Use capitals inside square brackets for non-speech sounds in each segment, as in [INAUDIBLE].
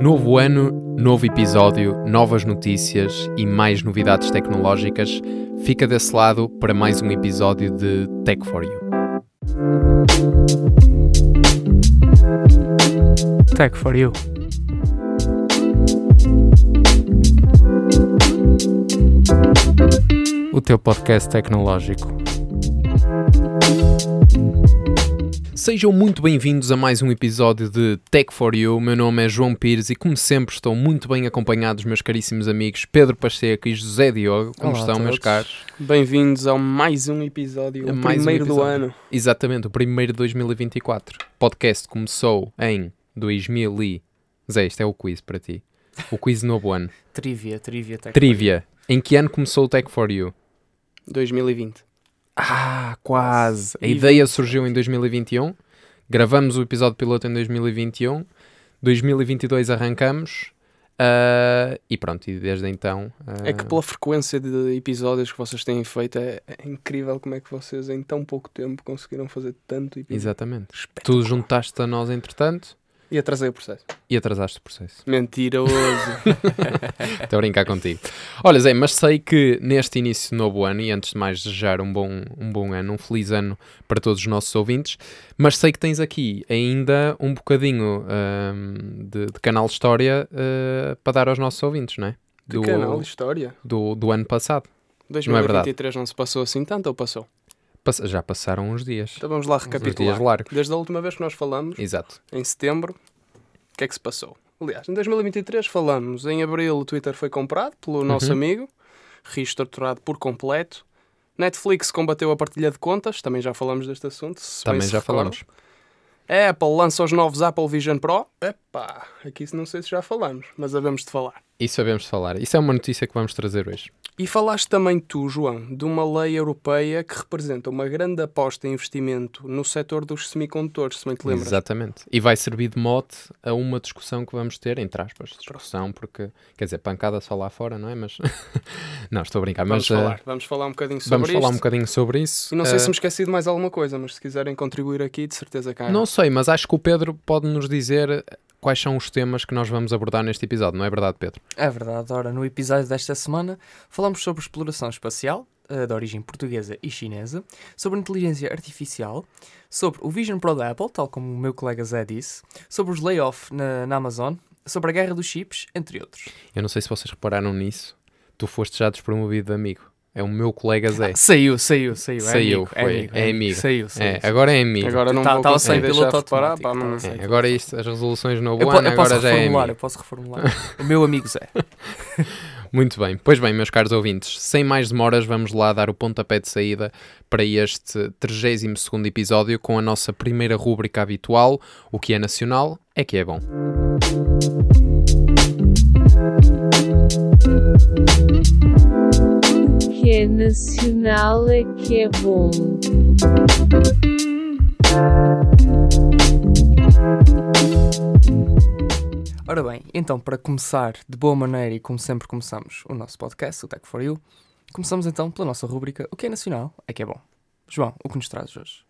Novo ano, novo episódio, novas notícias e mais novidades tecnológicas. Fica desse lado para mais um episódio de Tech for You. Tech for You. O teu podcast tecnológico. Sejam muito bem-vindos a mais um episódio de Tech for You. Meu nome é João Pires e, como sempre, estou muito bem acompanhado dos meus caríssimos amigos Pedro Pacheco e José Diogo. Como Olá estão, meus caros? Bem-vindos a mais um episódio, A o mais um primeiro do episódio. ano. Exatamente, o primeiro de 2024. O podcast começou em 2000 e... Zé, isto é o quiz para ti. O quiz de novo ano. [LAUGHS] Trivia, trivia, tech Trivia. Em que ano começou o Tech for You? 2020. Ah, quase. A ideia surgiu em 2021. Gravamos o episódio piloto em 2021. 2022 arrancamos. ah, e pronto, e desde então. ah, É que pela frequência de episódios que vocês têm feito, é, é incrível como é que vocês em tão pouco tempo conseguiram fazer tanto episódio. Exatamente. Tu juntaste a nós entretanto E atrasei o processo. e atrasaste o processo. Mentiroso. [LAUGHS] Estou a brincar contigo. Olha, Zé, mas sei que neste início de novo ano, e antes de mais desejar um bom, um bom ano, um feliz ano para todos os nossos ouvintes, mas sei que tens aqui ainda um bocadinho ahm, de, de canal de história ah, para dar aos nossos ouvintes, não é? Do canal de História. do, do ano passado. 2023 não, se passou assim tanto ou passou? Já passaram uns dias. Então vamos lá dias recapitular. largos. Desde a última vez que nós falamos, Exato. em setembro, o que é que se passou? Aliás, em 2023 falamos, em abril o Twitter foi comprado pelo nosso Uhum. amigo, reestruturado por completo. Netflix combateu a partilha de contas, também já falamos deste assunto. Também já falamos. A Apple lança os novos Apple Vision Pro. Epá, aqui não sei se já falamos, mas havemos de falar. Isso sabemos falar. Isso é uma notícia que vamos trazer hoje. E falaste também tu, João, de uma lei europeia que representa uma grande aposta em investimento no setor dos semicondutores, se bem te lembras. Exatamente. E vai servir de mote a uma discussão que vamos ter, entre aspas, discussão, porque, quer dizer, pancada só lá fora, não é? Mas, [LAUGHS] não, estou a brincar, Vamos mas eh, falar, vamos falar um bocadinho sobre vamos falar um bocadinho sobre isso. E não sei Eh, se me esqueci de mais alguma coisa, mas se quiserem contribuir aqui, de certeza cá. Não sei, mas acho que o Pedro pode nos dizer quais são os temas que nós vamos abordar neste episódio, não é verdade, Pedro? É verdade, ora, no episódio desta semana falamos sobre exploração espacial, eh, de origem portuguesa e chinesa, sobre inteligência artificial, sobre o Vision Pro da Apple, tal como o meu colega Zé disse, sobre os layoff na, na Amazon, sobre a guerra dos chips, entre outros. Eu não sei se vocês repararam nisso, tu foste já despromovido de amigo. É o meu colega Zé. [LAUGHS] Saiu, saiu, saiu. É Saiu, amigo, foi, é amigo. é amigo. Saiu, saiu. É, saiu. agora é amigo. Agora não Tá- vou sem deixar piloto de automático, pá, não tava sei. sem É, agora isto, as resoluções no Eu, novo ano, eu posso agora já é reformular, amigo. eu posso reformular. o meu amigo Zé. [LAUGHS] Muito bem, pois bem, meus caros ouvintes, sem mais demoras, vamos lá dar o pontapé de saída para este 32 episódio com a nossa primeira rúbrica habitual: O que é nacional é que é bom. Que é nacional é que é bom. Ora bem, então para começar de boa maneira e como sempre começamos o nosso podcast, o Tech for You, começamos então pela nossa rúbrica O que é nacional é que é bom. João, o que nos trazes hoje?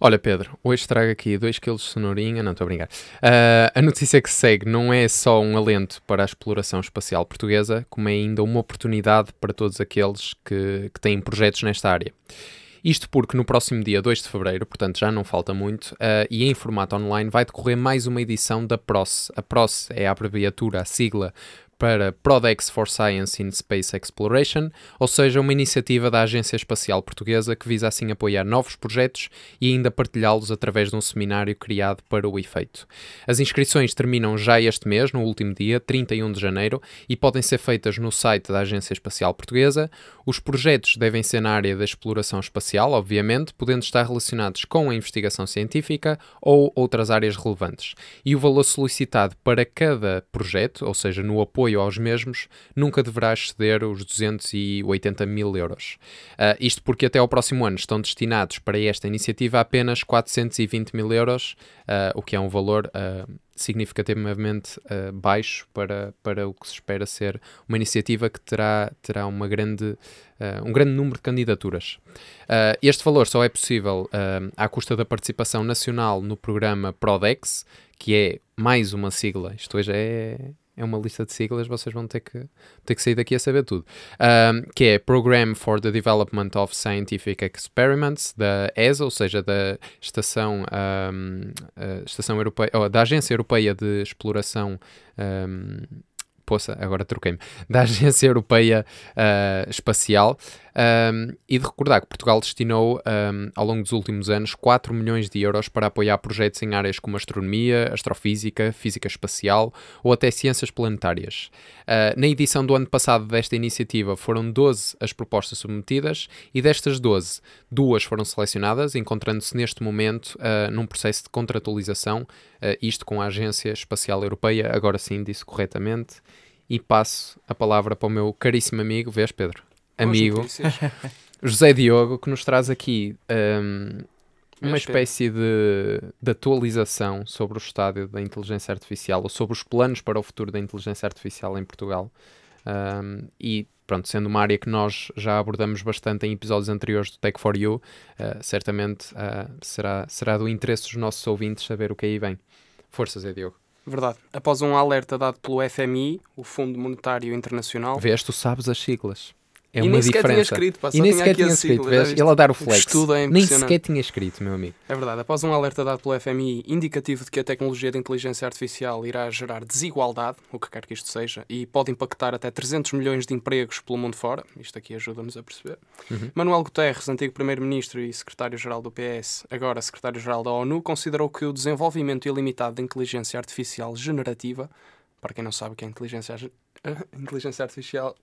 Olha, Pedro, hoje trago aqui 2 kg de cenourinha, não estou a brincar. Ah, a notícia que segue não é só um alento para a exploração espacial portuguesa, como é ainda uma oportunidade para todos aqueles que, que têm projetos nesta área. Isto porque no próximo dia 2 de fevereiro, portanto já não falta muito, ah, e em formato online, vai decorrer mais uma edição da PROS. A PROS é a abreviatura, a sigla para Prodex for Science in Space Exploration, ou seja, uma iniciativa da Agência Espacial Portuguesa que visa assim apoiar novos projetos e ainda partilhá-los através de um seminário criado para o efeito. As inscrições terminam já este mês, no último dia, 31 de janeiro, e podem ser feitas no site da Agência Espacial Portuguesa. Os projetos devem ser na área da exploração espacial, obviamente, podendo estar relacionados com a investigação científica ou outras áreas relevantes. E o valor solicitado para cada projeto, ou seja, no apoio aos mesmos, nunca deverá exceder os 280 mil euros. Ah, isto porque até ao próximo ano estão destinados para esta iniciativa apenas 420 mil euros, ah, o que é um valor ah, significativamente baixo para, para o que se espera ser uma iniciativa que terá, terá uma grande, um grande número de candidaturas. Este valor só é possível à custa da participação nacional no programa Prodex, que é mais uma sigla. Isto hoje é, é uma lista de siglas, vocês vão ter que, ter que sair daqui a saber tudo. Um, que é Program for the Development of Scientific Experiments, da ESA, ou seja, da Estação, um, Estação Europeia, da Agência Europeia de Exploração. Um, poça, agora troquei-me, da Agência Europeia uh, Espacial, um, e de recordar que Portugal destinou, um, ao longo dos últimos anos, 4 milhões de euros para apoiar projetos em áreas como astronomia, astrofísica, física espacial ou até ciências planetárias. Uh, na edição do ano passado desta iniciativa foram 12 as propostas submetidas e destas 12, duas foram selecionadas, encontrando-se neste momento uh, num processo de contratualização, uh, isto com a Agência Espacial Europeia, agora sim disse corretamente, e passo a palavra para o meu caríssimo amigo, vês Pedro? Amigo [LAUGHS] José Diogo, que nos traz aqui um, uma espécie de, de, atualização sobre o estádio da inteligência artificial ou sobre os planos para o futuro da inteligência artificial em Portugal. Um, e pronto, sendo uma área que nós já abordamos bastante em episódios anteriores do Tech for You, uh, certamente uh, será, será do interesse dos nossos ouvintes saber o que aí vem. Forças, Zé Diogo. Verdade. Após um alerta dado pelo FMI, o Fundo Monetário Internacional. Vês, tu sabes as siglas. É e uma nem sequer diferença. tinha escrito, pá, e nem sequer tinha escrito, vês? Ele a dar o flex. Estudo é nem sequer tinha escrito, meu amigo. É verdade. Após um alerta dado pelo FMI indicativo de que a tecnologia de inteligência artificial irá gerar desigualdade, o que quer que isto seja, e pode impactar até 300 milhões de empregos pelo mundo fora, isto aqui ajuda-nos a perceber. Uhum. Manuel Guterres, antigo primeiro-ministro e secretário-geral do PS, agora secretário-geral da ONU, considerou que o desenvolvimento ilimitado de inteligência artificial generativa, para quem não sabe o que é inteligência, [LAUGHS] inteligência artificial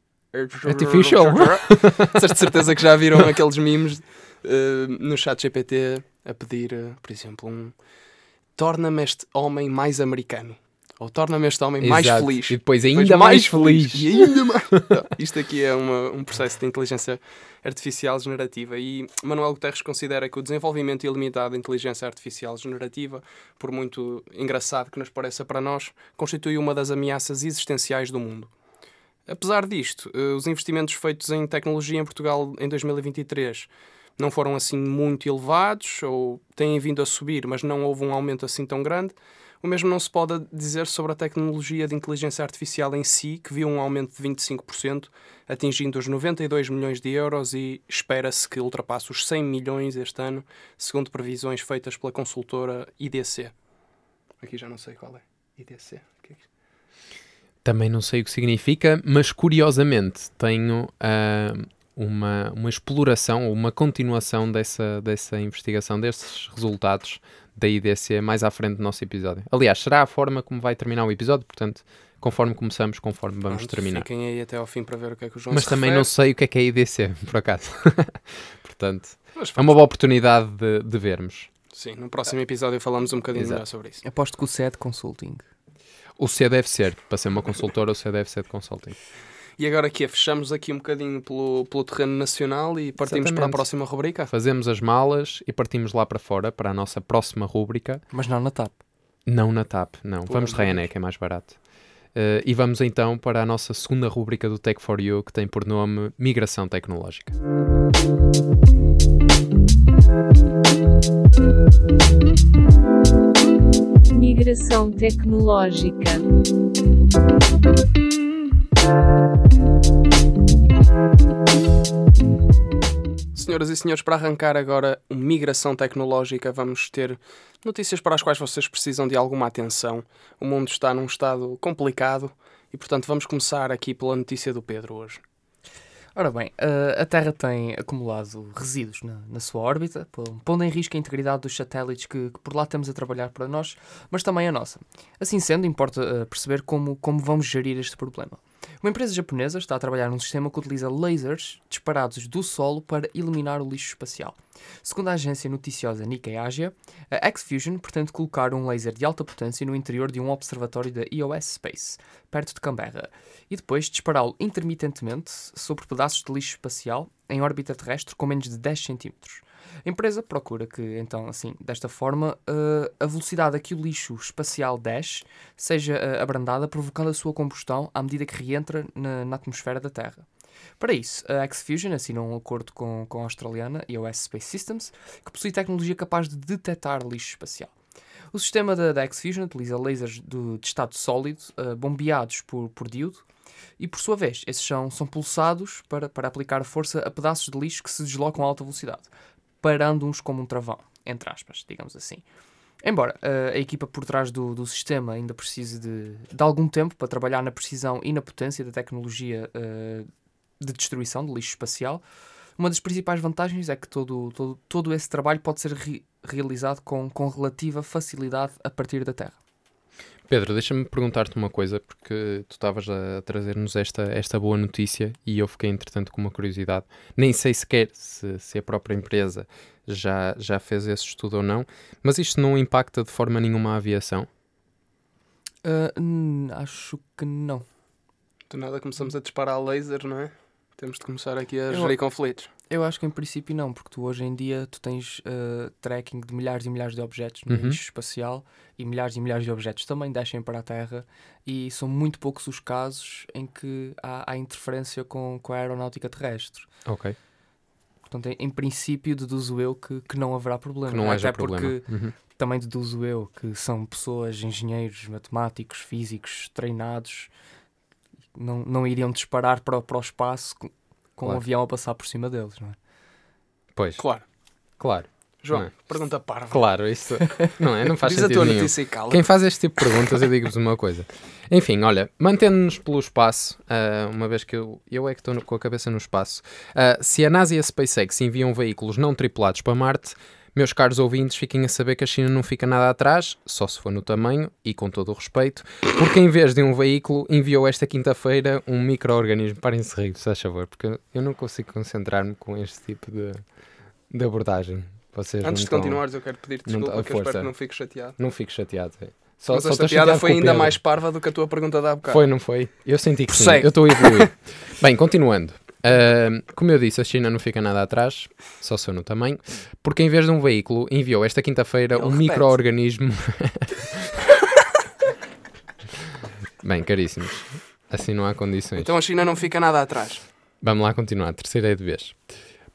Artificial. de [LAUGHS] certeza que já viram aqueles memes uh, no chat GPT a pedir, uh, por exemplo, um torna-me este homem mais americano. Ou torna-me este homem Exato. mais feliz. E depois ainda depois mais, mais, feliz. E ainda mais. Isto aqui é uma, um processo de inteligência artificial generativa. E Manuel Guterres considera que o desenvolvimento ilimitado de inteligência artificial generativa, por muito engraçado que nos pareça para nós, constitui uma das ameaças existenciais do mundo. Apesar disto, eh, os investimentos feitos em tecnologia em Portugal em 2023 não foram assim muito elevados ou têm vindo a subir, mas não houve um aumento assim tão grande. O mesmo não se pode dizer sobre a tecnologia de inteligência artificial em si, que viu um aumento de 25%, atingindo os 92 milhões de euros e espera-se que ultrapasse os 100 milhões este ano, segundo previsões feitas pela consultora IDC. Aqui já não sei qual é. IDC. Também não sei o que significa, mas curiosamente tenho uh, uma, uma exploração ou uma continuação dessa, dessa investigação, desses resultados da IDC mais à frente do nosso episódio. Aliás, será a forma como vai terminar o episódio, portanto, conforme começamos, conforme vamos Pronto, terminar. Fiquem aí até ao fim para ver o que é que o João Mas também refere. não sei o que é que é a IDC, [LAUGHS] por acaso. [LAUGHS] portanto, é uma boa oportunidade de, de vermos. Sim, no próximo episódio falamos um bocadinho melhor sobre isso. Aposto que o CED Consulting. O C deve ser, para ser uma consultora, o C deve ser de consulting. E agora aqui, fechamos aqui um bocadinho pelo, pelo terreno nacional e partimos Exatamente. para a próxima rubrica? Fazemos as malas e partimos lá para fora, para a nossa próxima rubrica. Mas não na TAP. Não na TAP, não. Pô, vamos de Ryanair, que é mais barato. Uh, e vamos então para a nossa segunda rubrica do Tech for You, que tem por nome Migração Tecnológica. Migração tecnológica. Senhoras e senhores, para arrancar agora uma migração tecnológica, vamos ter notícias para as quais vocês precisam de alguma atenção. O mundo está num estado complicado e, portanto, vamos começar aqui pela notícia do Pedro hoje. Ora bem, a Terra tem acumulado resíduos na, na sua órbita, pondo em risco a integridade dos satélites que, que, por lá temos a trabalhar para nós, mas também a nossa. Assim sendo, importa perceber como, como vamos gerir este problema. Uma empresa japonesa está a trabalhar num sistema que utiliza lasers disparados do solo para eliminar o lixo espacial. Segundo a agência noticiosa Nikkei Asia, a X-Fusion pretende colocar um laser de alta potência no interior de um observatório da EOS Space, perto de Canberra, e depois dispará-lo intermitentemente sobre pedaços de lixo espacial em órbita terrestre com menos de 10 cm. A empresa procura que, então, assim, desta forma, uh, a velocidade a que o lixo espacial desce seja uh, abrandada, provocando a sua combustão à medida que reentra na, na atmosfera da Terra. Para isso, a X-Fusion assinou um acordo com, com a australiana EOS Space Systems, que possui tecnologia capaz de detectar lixo espacial. O sistema da, da X-Fusion utiliza lasers do- de estado sólido uh, bombeados por, por diodo e, por sua vez, esses são, são pulsados para, para aplicar força a pedaços de lixo que se deslocam a alta velocidade, parando-os como um travão, entre aspas, digamos assim. Embora uh, a equipa por trás do, do sistema ainda precise de, de algum tempo para trabalhar na precisão e na potência da tecnologia uh, de destruição de lixo espacial, uma das principais vantagens é que todo, todo, todo esse trabalho pode ser re- realizado com, com relativa facilidade a partir da Terra. Pedro, deixa-me perguntar-te uma coisa, porque tu estavas a trazer-nos esta, esta boa notícia e eu fiquei, entretanto, com uma curiosidade. Nem sei sequer se, se a própria empresa já, já fez esse estudo ou não, mas isto não impacta de forma nenhuma a aviação? Uh, acho que não. Do nada começamos a disparar laser, não é? Temos de começar aqui a Eu- gerir conflitos. Eu acho que em princípio não, porque tu hoje em dia tu tens uh, tracking de milhares e milhares de objetos no Uhum. lixo espacial e milhares e milhares de objetos também descem para a Terra e são muito poucos os casos em que há, há interferência com, com a aeronáutica terrestre. Ok. Portanto, em, em princípio deduzo eu que, que não haverá problema. Que não haja Até problema. porque Uhum. também deduzo eu que são pessoas, engenheiros, matemáticos, físicos, treinados, não, não iriam disparar para, para o espaço com, Claro. um avião a passar por cima deles, não é? Pois, Claro. claro. João, Não é? pergunta parva. Claro, isso não é? Não faz Diz a sentido tua nenhum. notícia e cala. Quem faz este tipo de perguntas, eu digo-vos uma coisa. Enfim, olha, mantendo-nos pelo espaço, ah, uma vez que eu, eu é que estou com a cabeça no espaço, ah, se a NASA e a SpaceX enviam veículos não tripulados para Marte, meus caros ouvintes, fiquem a saber que a China não fica nada atrás, só se for no tamanho e com todo o respeito, porque em vez de um veículo, enviou esta quinta-feira um micro-organismo. Parem de se rir, se faz favor, porque eu não consigo concentrar-me com este tipo de, de abordagem. Vocês não Antes de estão- continuares, eu quero pedir-te não- desculpa, a que eu espero que não fiques chateado. Não fico chateado. é. Só, Mas só esta piada foi ainda mais parva do que a tua pergunta de há bocado. Foi, não foi? Eu senti que sim. Eu estou a evoluir. Bem, continuando. Ahm, como eu disse, a China não fica nada atrás, só sou no tamanho, porque em vez de um veículo, enviou esta quinta-feira Ele um micro-organismo. [LAUGHS] Bem, caríssimos. Assim não há condições. Então a China não fica nada atrás. Vamos lá continuar, terceira é de vez.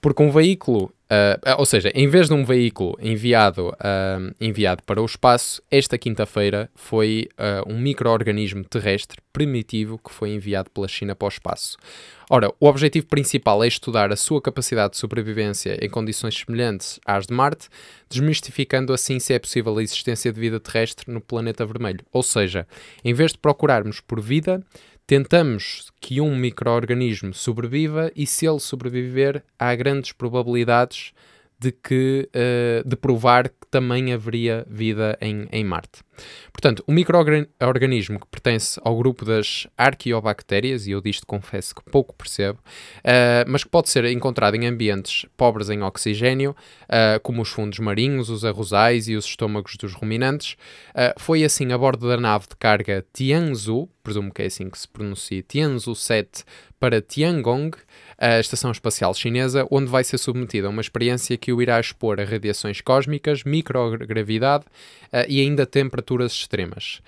Porque um veículo, ah, ou seja, em vez de um veículo enviado, ah, enviado para o espaço, esta quinta-feira foi ah, um micro-organismo terrestre primitivo que foi enviado pela China para o espaço. Ora, o objetivo principal é estudar a sua capacidade de sobrevivência em condições semelhantes às de Marte, desmistificando assim se é possível a existência de vida terrestre no planeta vermelho. Ou seja, em vez de procurarmos por vida, tentamos que um microorganismo sobreviva e se ele sobreviver, há grandes probabilidades de que eh, de provar também haveria vida em, em Marte. Portanto, o microorganismo que pertence ao grupo das arqueobactérias, e eu disto confesso que pouco percebo, eh, mas que pode ser encontrado em ambientes pobres em oxigênio, eh, como os fundos marinhos, os arrozais e os estômagos dos ruminantes, eh, foi assim a bordo da nave de carga Tianzhou, presumo que é assim que se pronuncia, Tianzhou 7 para Tiangong, a estação espacial chinesa, onde vai ser submetida a uma experiência que o irá expor a radiações cósmicas, microgravidade eh, e ainda temperaturas extremas.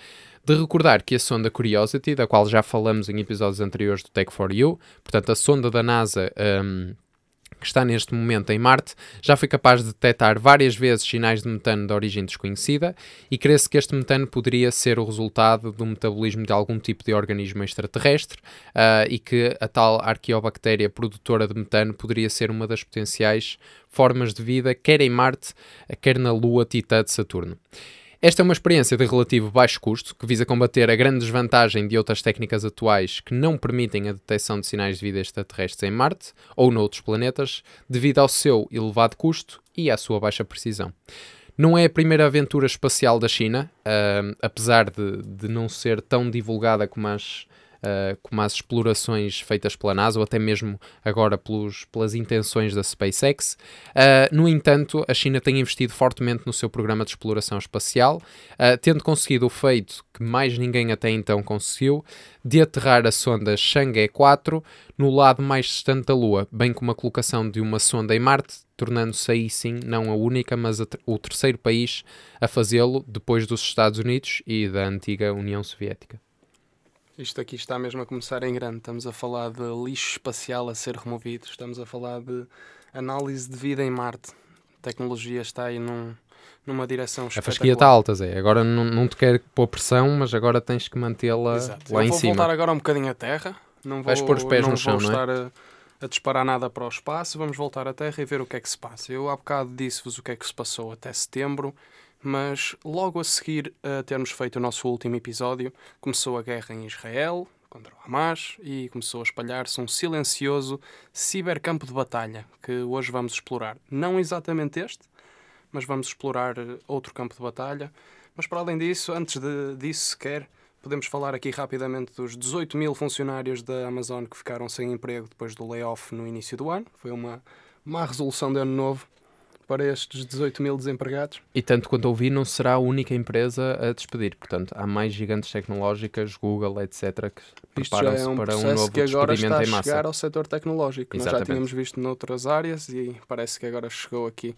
De recordar que a sonda Curiosity, da qual já falamos em episódios anteriores do Tech for You, portanto a sonda da NASA ehm, que está neste momento em Marte, já foi capaz de detectar várias vezes sinais de metano de origem desconhecida e crê-se que este metano poderia ser o resultado do metabolismo de algum tipo de organismo extraterrestre ah, e que a tal arqueobactéria produtora de metano poderia ser uma das potenciais formas de vida, quer em Marte, quer na Lua Titã de Saturno. Esta é uma experiência de relativo baixo custo, que visa combater a grande desvantagem de outras técnicas atuais que não permitem a detecção de sinais de vida extraterrestres em Marte ou noutros planetas, devido ao seu elevado custo e à sua baixa precisão. Não é a primeira aventura espacial da China, ah, apesar de, de não ser tão divulgada como as, ah, como as explorações feitas pela NASA ou até mesmo agora pelos, pelas intenções da SpaceX. Ah, no entanto, a China tem investido fortemente no seu programa de exploração espacial, ah, tendo conseguido o feito que mais ninguém até então conseguiu, de aterrar a sonda Chang'e 4 no lado mais distante da Lua, bem como a colocação de uma sonda em Marte, tornando-se aí sim não a única, mas a o terceiro país a fazê-lo depois dos Estados Unidos e da antiga União Soviética. Isto aqui está mesmo a começar em grande. Estamos a falar de lixo espacial a ser removido. Estamos a falar de análise de vida em Marte. tecnologia está aí num, numa direção A fasquia está alta, Zé. Agora não, não te quero pôr pressão, mas agora tens que mantê-la lá em vou cima. voltar agora um bocadinho à terra. Não vou, Vais pôr os pés não no chão, vou não é? estar a, a disparar nada para o espaço. Vamos voltar à terra e ver o que é que se passa. Eu há bocado disse-vos o que é que se passou até setembro, mas logo a seguir a termos feito o nosso último episódio, começou a guerra em Israel contra o Hamas e começou a espalhar-se um silencioso cibercampo de batalha que hoje vamos explorar. Não exatamente este, mas vamos explorar eh, outro campo de batalha. Mas para além disso, antes de, disso sequer, podemos falar aqui rapidamente dos 18 mil funcionários da Amazon que ficaram sem emprego depois do layoff no início do ano. Foi uma má resolução de ano novo para estes 18 mil desempregados. E tanto quanto ouvi, não será a única empresa a despedir. Portanto, há mais gigantes tecnológicas, Google, etc., que preparam-se é um para um novo que agora está a chegar ao setor tecnológico. Nós já Exatamente. tínhamos visto noutras áreas e parece que agora chegou aqui.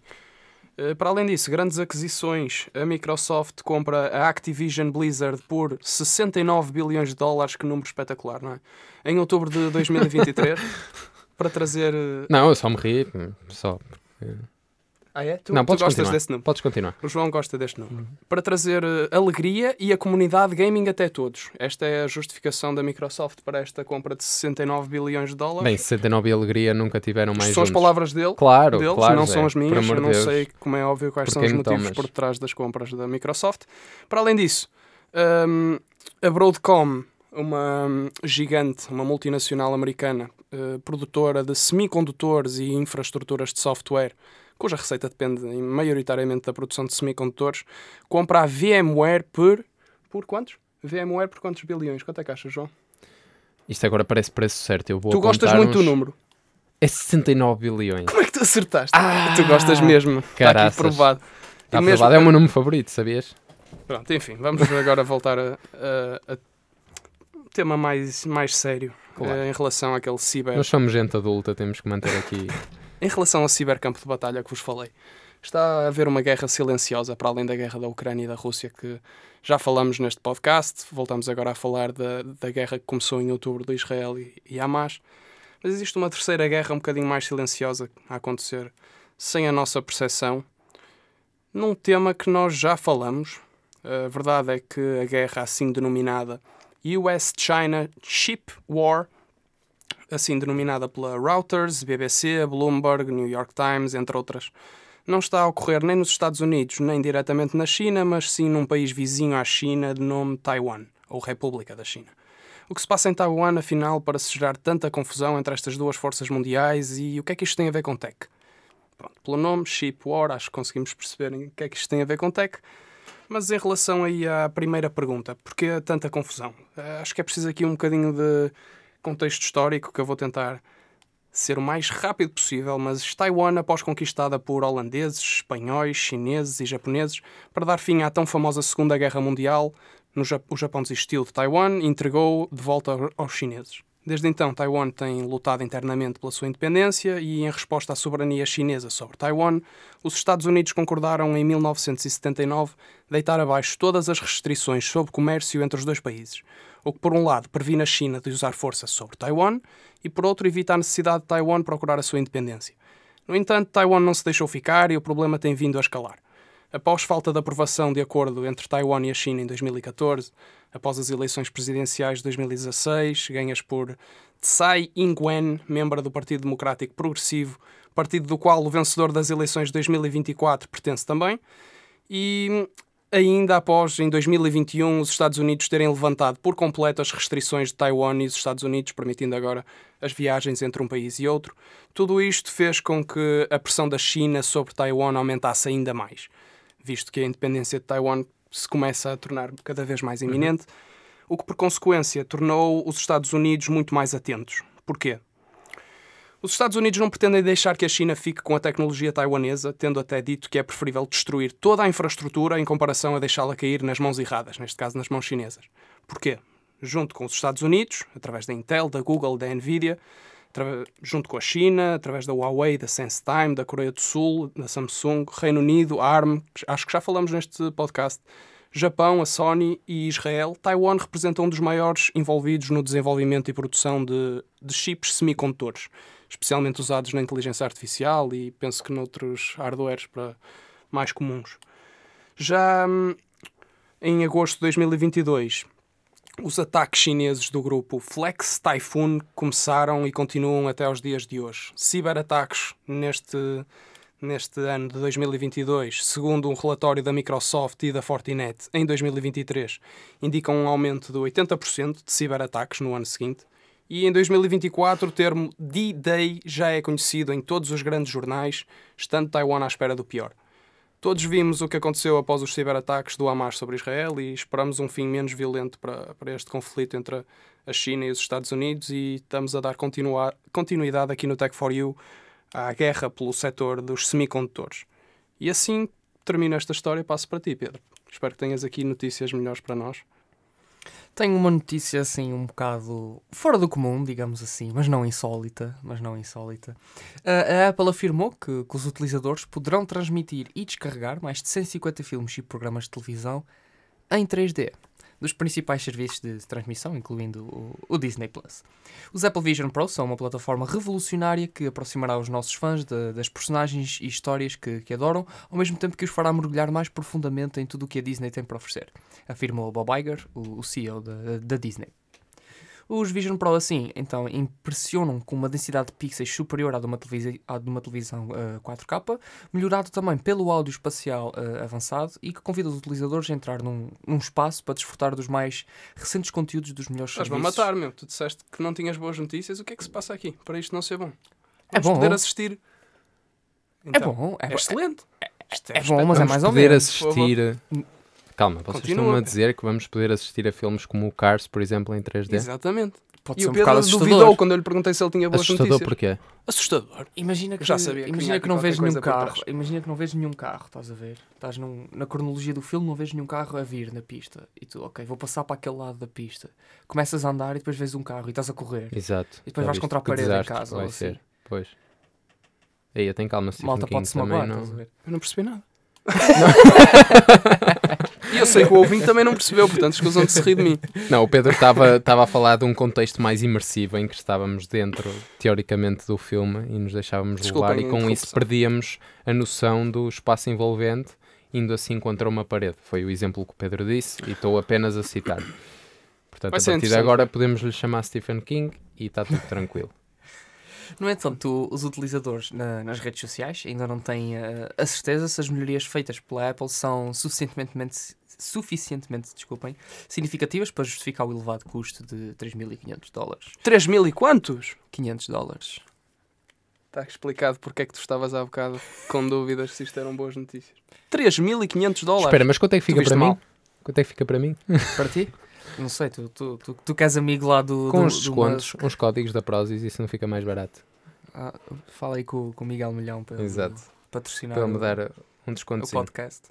Eh, Para além disso, grandes aquisições. A Microsoft compra a Activision Blizzard por 69 bilhões de dólares, que número espetacular, não é? Em outubro de 2023, [LAUGHS] para trazer. eh, Não, eu só me ri. Só. Ah, é? Tu, não, tu podes gostas continuar. desse número? Podes continuar. O João gosta deste número. Para trazer eh, alegria e a comunidade gaming até todos. Esta é a justificação da Microsoft para esta compra de 69 bilhões de dólares. Bem, 69 e alegria nunca tiveram mais Isto são as palavras dele. Claro, deles, claro, não são as minhas. Eu não Deus. sei, como é óbvio, quais são os motivos tomas? por trás das compras da Microsoft. Para além disso, hum, a Broadcom, uma hum, gigante, uma multinacional americana, eh, produtora de semicondutores e infraestruturas de software, cuja receita depende maioritariamente da produção de semicondutores, compra a VMware por. Por quantos? VMware por quantos bilhões? Quanto é que achas, João? Isto agora parece preço certo. Eu vou tu gostas muito do uns- número. É 69 bilhões. Como é que tu acertaste? Ah! tu gostas mesmo. Está aqui provado. Está mesmo- provado, é o meu número favorito, sabias? Pronto, enfim, vamos agora voltar a, a- a tema mais, mais sério Claro. eh, em relação àquele ciber. Nós somos gente adulta, temos que manter aqui. Em relação ao cibercampo de batalha que vos falei, está a haver uma guerra silenciosa para além da guerra da Ucrânia e da Rússia que já falamos neste podcast. Voltamos agora a falar da, da guerra que começou em outubro de Israel e, e Hamas. Mas existe uma terceira guerra um bocadinho mais silenciosa a acontecer sem a nossa percepção, num tema que nós já falamos. A verdade é que a guerra assim denominada US-China Chip War assim denominada pela Reuters, BBC, Bloomberg, New York Times, entre outras, não está a ocorrer nem nos Estados Unidos, nem diretamente na China, mas sim num país vizinho à China de nome Taiwan, ou República da China. O que se passa em Taiwan, afinal, para se gerar tanta confusão entre estas duas forças mundiais e o que é que isto tem a ver com tech? Pronto, pelo nome, Ship War, acho que conseguimos perceber o que é que isto tem a ver com tech. Mas em relação aí à primeira pergunta, porquê tanta confusão? Eh, Acho que é preciso aqui um bocadinho de contexto histórico que eu vou tentar ser o mais rápido possível, mas Taiwan, após conquistada por holandeses, espanhóis, chineses e japoneses, para dar fim à tão famosa Segunda Guerra Mundial, o Japão desistiu de Taiwan e entregou de volta ao- aos chineses. Desde então, Taiwan tem lutado internamente pela sua independência e, em resposta à soberania chinesa sobre Taiwan, os Estados Unidos concordaram em 1979 deitar abaixo todas as restrições sobre comércio entre os dois países, o que, por um lado, previne a China de usar força sobre Taiwan e, por outro, evita a necessidade de Taiwan procurar a sua independência. No entanto, Taiwan não se deixou ficar e o problema tem vindo a escalar. Após falta de aprovação de acordo entre Taiwan e a China em 2014, após as eleições presidenciais de 2016, ganhas por Tsai Ing-wen, membro do Partido Democrático Progressivo, partido do qual o vencedor das eleições de 2024 pertence também, e ainda após, em 2021, os Estados Unidos terem levantado por completo as restrições de Taiwan e os Estados Unidos, permitindo agora as viagens entre um país e outro, tudo isto fez com que a pressão da China sobre Taiwan aumentasse ainda mais, visto que a independência de Taiwan se começa a tornar cada vez mais iminente, o que por consequência tornou os Estados Unidos muito mais atentos. Porquê? Os Estados Unidos não pretendem deixar que a China fique com a tecnologia taiwanesa, tendo até dito que é preferível destruir toda a infraestrutura em comparação a deixá-la cair nas mãos erradas, neste caso nas mãos chinesas. Porquê? Junto com os Estados Unidos, através da Intel, da Google, da Nvidia, junto com a China, através da Huawei, da SenseTime, da Coreia do Sul, da Samsung, Reino Unido, ARM, acho que já falamos neste podcast, Japão, a Sony e Israel, Taiwan representa um dos maiores envolvidos no desenvolvimento e produção de, de chips semicondutores, especialmente usados na inteligência artificial e penso que noutros hardwares para mais comuns. Já hum, em agosto de 2022, os ataques chineses do grupo Flex Typhoon começaram e continuam até aos dias de hoje. Ciberataques neste, neste ano de 2022, segundo um relatório da Microsoft e da Fortinet em 2023, indicam um aumento de 80% de ciberataques no ano seguinte. E em 2024 o termo D-Day já é conhecido em todos os grandes jornais, estando Taiwan à espera do pior. Todos vimos o que aconteceu após os ciberataques do Hamas sobre Israel e esperamos um fim menos violento para, para este conflito entre a China e os Estados Unidos e estamos a dar continuidade aqui no Tech4U à guerra pelo setor dos semicondutores. E assim termino esta história e passo para ti, Pedro. Espero que tenhas aqui notícias melhores para nós. Tenho uma notícia assim um bocado fora do comum, digamos assim, mas não insólita, mas não insólita. A, a Apple afirmou que, que os utilizadores poderão transmitir e descarregar mais de 150 filmes e programas de televisão em 3D dos principais serviços de transmissão, incluindo o, o, Disney Plus. Os Apple Vision Pro são uma plataforma revolucionária que aproximará os nossos fãs de, das personagens e histórias que, que, adoram, ao mesmo tempo que os fará mergulhar mais profundamente em tudo o que a Disney tem para oferecer, afirmou Bob Iger, o, o CEO da, Disney. Os Vision Pro, assim, então, impressionam com uma densidade de pixels superior à de uma, televisi à de uma televisão uh, 4K, melhorado também pelo áudio espacial uh, avançado e que convida os utilizadores a entrar num, num espaço para desfrutar dos mais recentes conteúdos dos melhores Estás serviços. Estás-me a matar, meu. Tu disseste que não tinhas boas notícias. O que é que se passa aqui para isto não ser bom? É Vamos bom. poder assistir. é bom, é, É bom. excelente. Isto É bom, mas é mais ou poder menos. favor. assistir. Calma, vocês Continua. estão a dizer que vamos poder assistir a filmes como o Cars, por exemplo, em 3D? Exatamente. Pode E ser o um Pedro bocado assustador. duvidou quando eu lhe perguntei se ele tinha boas Assustador notícias. porquê? Assustador. Imagina que, Já sabia que imagina que não vês nenhum carro. Imagina que não vês nenhum carro, estás a ver? Estás num- na cronologia do filme, não vês nenhum carro a vir na pista. E tu, ok, vou passar para aquele lado da pista. Começas a andar e depois vês um carro e estás a correr. Exato. E depois Já vais contra a que parede em casa, Vai ou assim. ser. Pois. Aí, eu tenho calma, Malta pode-se magoar, não... Eu não percebi nada. [LAUGHS] [LAUGHS] e eu sei que o ouvinte também não percebeu, portanto escusam de se rir de mim. Não, o Pedro estava estava a falar de um contexto mais imersivo em que estávamos dentro, teoricamente, do filme e nos deixávamos levar e a com isso perdíamos a noção do espaço envolvente indo assim contra uma parede. Foi o exemplo que o Pedro disse e estou apenas a citar. Portanto, Vai a partir de agora podemos lhe chamar Stephen King e está tudo tranquilo. No entanto, os utilizadores na- nas redes sociais ainda não têm eh, a certeza se as melhorias feitas pela Apple são suficientemente, suficientemente desculpem, significativas para justificar o elevado custo de 3.500 dólares. 3 mil e quantos? 500 dólares. Está explicado porque é que tu estavas há bocado com dúvidas se isto eram boas notícias. 3.500 dólares. Espera, mas quanto é que fica para mim? mal? Quanto é que fica para mim? [LAUGHS] Para ti? Não sei, tu, tu, tu, tu que és amigo lá do. Com do, uns descontos, Musk. uns códigos da Prozis, isso não fica mais barato. Ah, fala aí com, com o Miguel Milhão para Exato. patrocinar Para me o- dar um o desconto. podcast.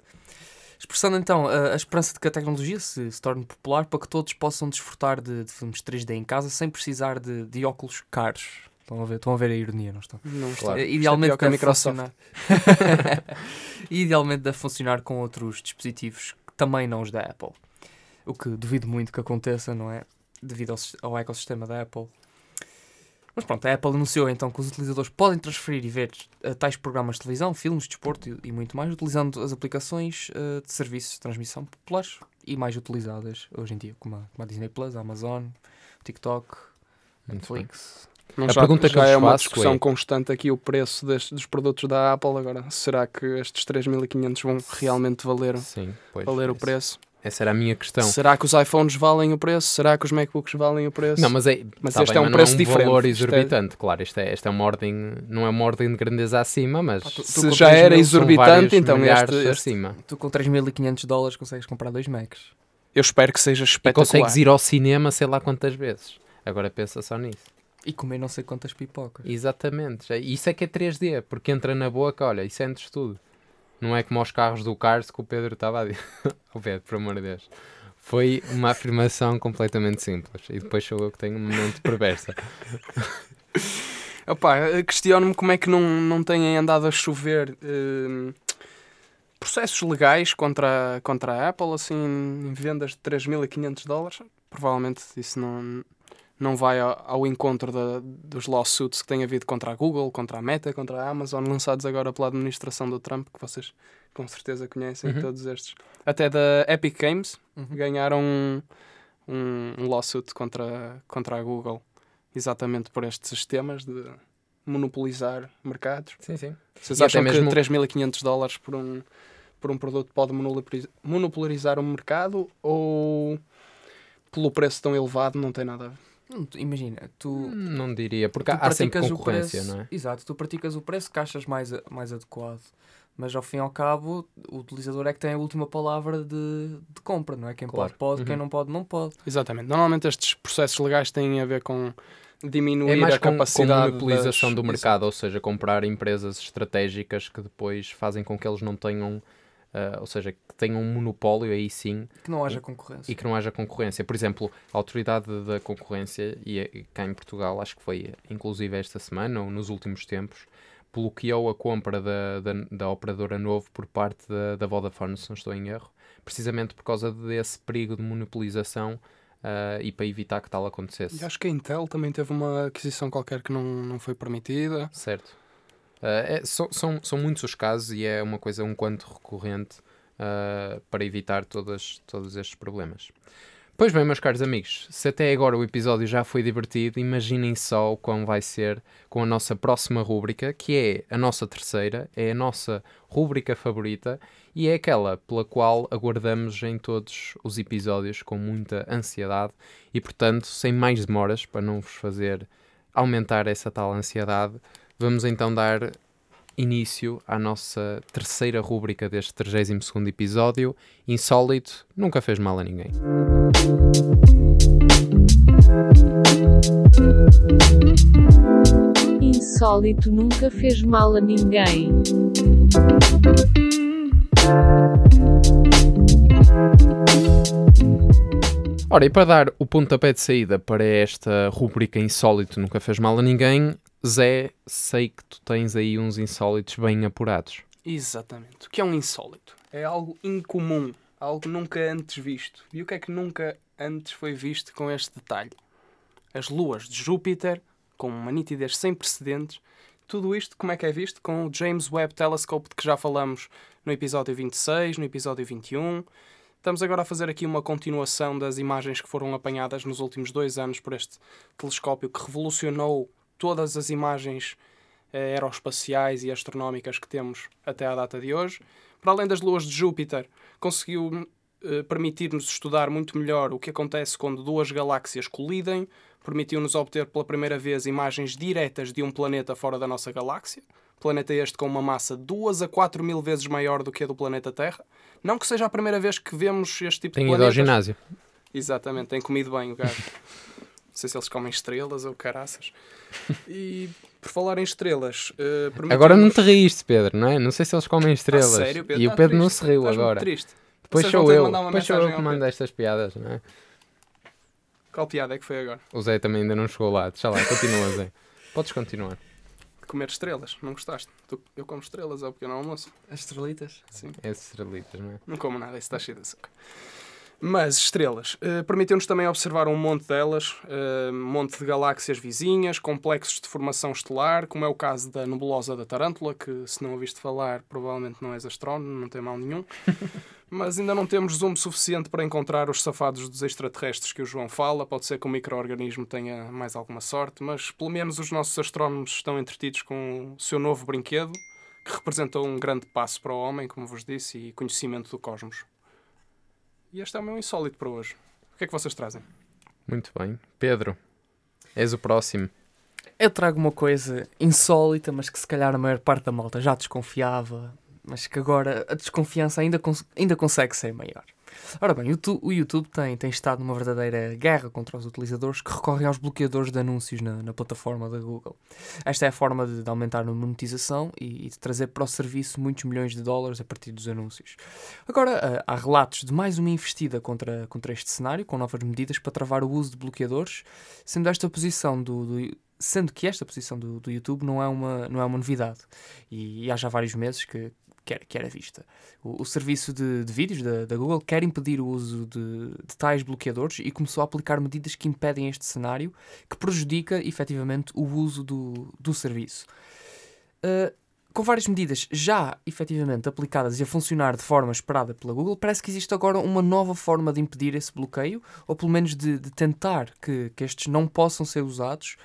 Expressando então a, a esperança de que a tecnologia se, se torne popular para que todos possam desfrutar de, de filmes 3D em casa sem precisar de, de óculos caros. Estão a, ver, estão a ver a ironia, não estão? Não. Claro. É Idealmente a Microsoft. funcionar. [LAUGHS] [LAUGHS] Idealmente deve funcionar com outros dispositivos que também não os da Apple. O que duvido muito que aconteça, não é? Devido ao, ao ecossistema da Apple. Mas pronto, a Apple anunciou então que os utilizadores podem transferir e ver eh, tais programas de televisão, filmes, desporto e, e muito mais, utilizando as aplicações eh, de serviços de transmissão populares e mais utilizadas hoje em dia, como a, como a Disney Plus, a Amazon, o TikTok. Netflix. Não, A já, pergunta que já é uma discussão é- constante aqui o preço destes, dos produtos da Apple. Agora, será que estes 3.500 vão realmente valer, Sim, pois. valer o esse- preço? Essa era a minha questão. Será que os iPhones valem o preço? Será que os MacBooks valem o preço? Não, mas, é, Mas tá este bem, é um mas preço não diferente. valor Isto é- exorbitante, claro. Isto é, esta é uma ordem, não é uma ordem de grandeza acima, mas Pá, tu- tu Se já 3 era mil- exorbitante, então este- este- acima. Tu com 3.500 dólares consegues comprar dois Macs. Eu espero que seja E espetacular. consegues ir ao cinema sei lá quantas vezes. Agora pensa só nisso. E comer não sei quantas pipocas. Exatamente. Isso é que é 3D, porque entra na boca, olha, e sentes tudo. Não é como aos carros do Cars que o Pedro estava a dizer. [LAUGHS] o Pedro, por amor de Deus. Foi uma afirmação completamente simples. E depois sou eu que tenho uma mente perversa. [LAUGHS] Eh, questiono-me como é que não, não têm andado a chover eh, processos legais contra, contra a Apple, assim, em vendas de 3.500 dólares. Provavelmente isso não, não vai ao, ao encontro da- dos lawsuits que tem havido contra a Google, contra a Meta, contra a Amazon, lançados agora pela administração do Trump, que vocês com certeza conhecem Uhum. todos estes. Até da Epic Games Uhum. ganharam um, um, um lawsuit contra, contra a Google, exatamente por estes sistemas de monopolizar mercados. Sim, sim. Vocês E acham até que mesmo- 3.500 dólares por um, por um produto pode monopoli- monopolarizar o mercado ou pelo preço tão elevado não tem nada a ver? Hum, tu- Imagina, tu, Não diria, porque há, sempre concorrência, preço, não é? Exato, tu praticas o preço que achas mais, mais adequado. Mas ao fim e ao cabo, o utilizador é que tem a última palavra de, de compra, não é? Quem Claro. pode, pode, quem Uhum. não pode, não pode. Exatamente. Normalmente estes processos legais têm a ver com diminuir É mais a com, capacidade monopolização das- do mercado, ou seja, comprar empresas estratégicas que depois fazem com que eles não tenham, ah, ou seja, que tenham um monopólio aí sim Que não haja concorrência. e que não haja concorrência. Por exemplo, a Autoridade da Concorrência, e cá em Portugal, acho que foi inclusive esta semana ou nos últimos tempos, bloqueou a compra da, da, da operadora Novo por parte da, da Vodafone, se não estou em erro, precisamente por causa desse perigo de monopolização ah, e para evitar que tal acontecesse. E acho que a Intel também teve uma aquisição qualquer que não, não foi permitida. Certo. Ah, é- são, são, são muitos os casos e é uma coisa um quanto recorrente ah, para evitar todas, todos estes problemas. Pois bem, meus caros amigos, se até agora o episódio já foi divertido, imaginem só o quão vai ser com a nossa próxima rúbrica, que é a nossa terceira, é a nossa rúbrica favorita e é aquela pela qual aguardamos em todos os episódios com muita ansiedade e, portanto, sem mais demoras, para não vos fazer aumentar essa tal ansiedade, vamos então dar início à nossa terceira rúbrica deste 32º episódio, Insólito Nunca Fez Mal a Ninguém. Insólito nunca fez mal a ninguém. Ora, e para dar o pontapé de saída para esta rúbrica Insólito Nunca Fez Mal a Ninguém, Zé, sei que tu tens aí uns insólitos bem apurados. Exatamente. O que é um insólito? É algo incomum, algo nunca antes visto. E o que é que nunca antes foi visto com este detalhe? As luas de Júpiter, com uma nitidez sem precedentes. Tudo isto, como é que é visto? Com o James Webb Telescope, de que já falamos no episódio 26, no episódio 21. Estamos agora a fazer aqui uma continuação das imagens que foram apanhadas nos últimos dois anos por este telescópio que revolucionou todas as imagens eh, aeroespaciais e astronómicas que temos até à data de hoje. Para além das luas de Júpiter, conseguiu eh, permitir-nos estudar muito melhor o que acontece quando duas galáxias colidem, permitiu-nos obter pela primeira vez imagens diretas de um planeta fora da nossa galáxia. Planeta este com uma massa 2 a 4 mil vezes maior do que a do planeta Terra. Não que seja a primeira vez que vemos este tipo Tenho de ido ao planetas. ginásio. Exatamente, tem comido bem o gajo. [LAUGHS] Não sei se eles comem estrelas ou caraças. E por falar em estrelas, eh, Agora não te riste, Pedro, não é? Não sei se eles comem estrelas. Ah, sério, Pedro? E o Tá Pedro não triste. se riu Estás agora. triste. Depois sou eu. Depois sou eu que mando Pedro. estas piadas, não é? Qual piada é que foi agora? O Zé também ainda não chegou lá. Deixa lá, continua, Zé. Podes continuar. Comer estrelas, não gostaste? Tu- Eu como estrelas ao pequeno almoço. As estrelitas. Sim. É estrelitas, não é? Não como nada, isso está cheio de açúcar. Mas estrelas. eh, Permitiu-nos também observar um monte delas, eh, um monte de galáxias vizinhas, complexos de formação estelar, como é o caso da nebulosa da Tarântula, que se não ouviste falar, provavelmente não és astrónomo, não tem mal nenhum. [LAUGHS] Mas ainda não temos zoom suficiente para encontrar os safados dos extraterrestres que o João fala. Pode ser que o microorganismo tenha mais alguma sorte, mas pelo menos os nossos astrónomos estão entretidos com o seu novo brinquedo, que representou um grande passo para o homem, como vos disse, e conhecimento do cosmos. E este é o meu insólito para hoje. O que é que vocês trazem? Muito bem. Pedro, és o próximo. Eu trago uma coisa insólita, mas que se calhar a maior parte da malta já desconfiava, mas que agora a desconfiança ainda, cons- ainda consegue ser maior. Ora bem, o Tu- o YouTube tem, tem estado numa verdadeira guerra contra os utilizadores que recorrem aos bloqueadores de anúncios na, na plataforma da Google. Esta é a forma de, de aumentar a monetização e, e de trazer para o serviço muitos milhões de dólares a partir dos anúncios. Agora, ah, há relatos de mais uma investida contra, contra este cenário, com novas medidas para travar o uso de bloqueadores, sendo esta posição do, do- sendo que esta posição do, do YouTube não é uma, não é uma novidade. E, e há já vários meses que, que era, que era vista. O, o serviço de, de vídeos da, da Google quer impedir o uso de, de tais bloqueadores e começou a aplicar medidas que impedem este cenário, que prejudica efetivamente o uso do, do serviço. Uh, com várias medidas já efetivamente aplicadas e a funcionar de forma esperada pela Google, parece que existe agora uma nova forma de impedir esse bloqueio, ou pelo menos de, de tentar que, que estes não possam ser usados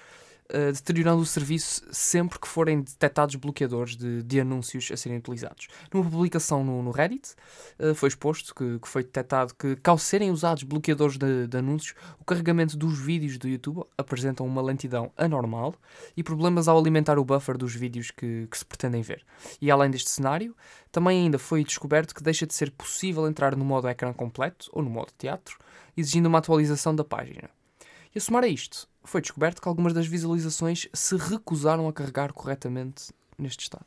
uh, deteriorando o serviço sempre que forem detectados bloqueadores de, de anúncios a serem utilizados. Numa publicação no, no Reddit, uh, foi exposto que, que, foi detectado que, que, ao serem usados bloqueadores de, de, anúncios, o carregamento dos vídeos do YouTube apresentam uma lentidão anormal e problemas ao alimentar o buffer dos vídeos que, que se pretendem ver. E além deste cenário, também ainda foi descoberto que deixa de ser possível entrar no modo ecrã completo ou no modo teatro, exigindo uma atualização da página. E a somar a isto, foi descoberto que algumas das visualizações se recusaram a carregar corretamente neste estado.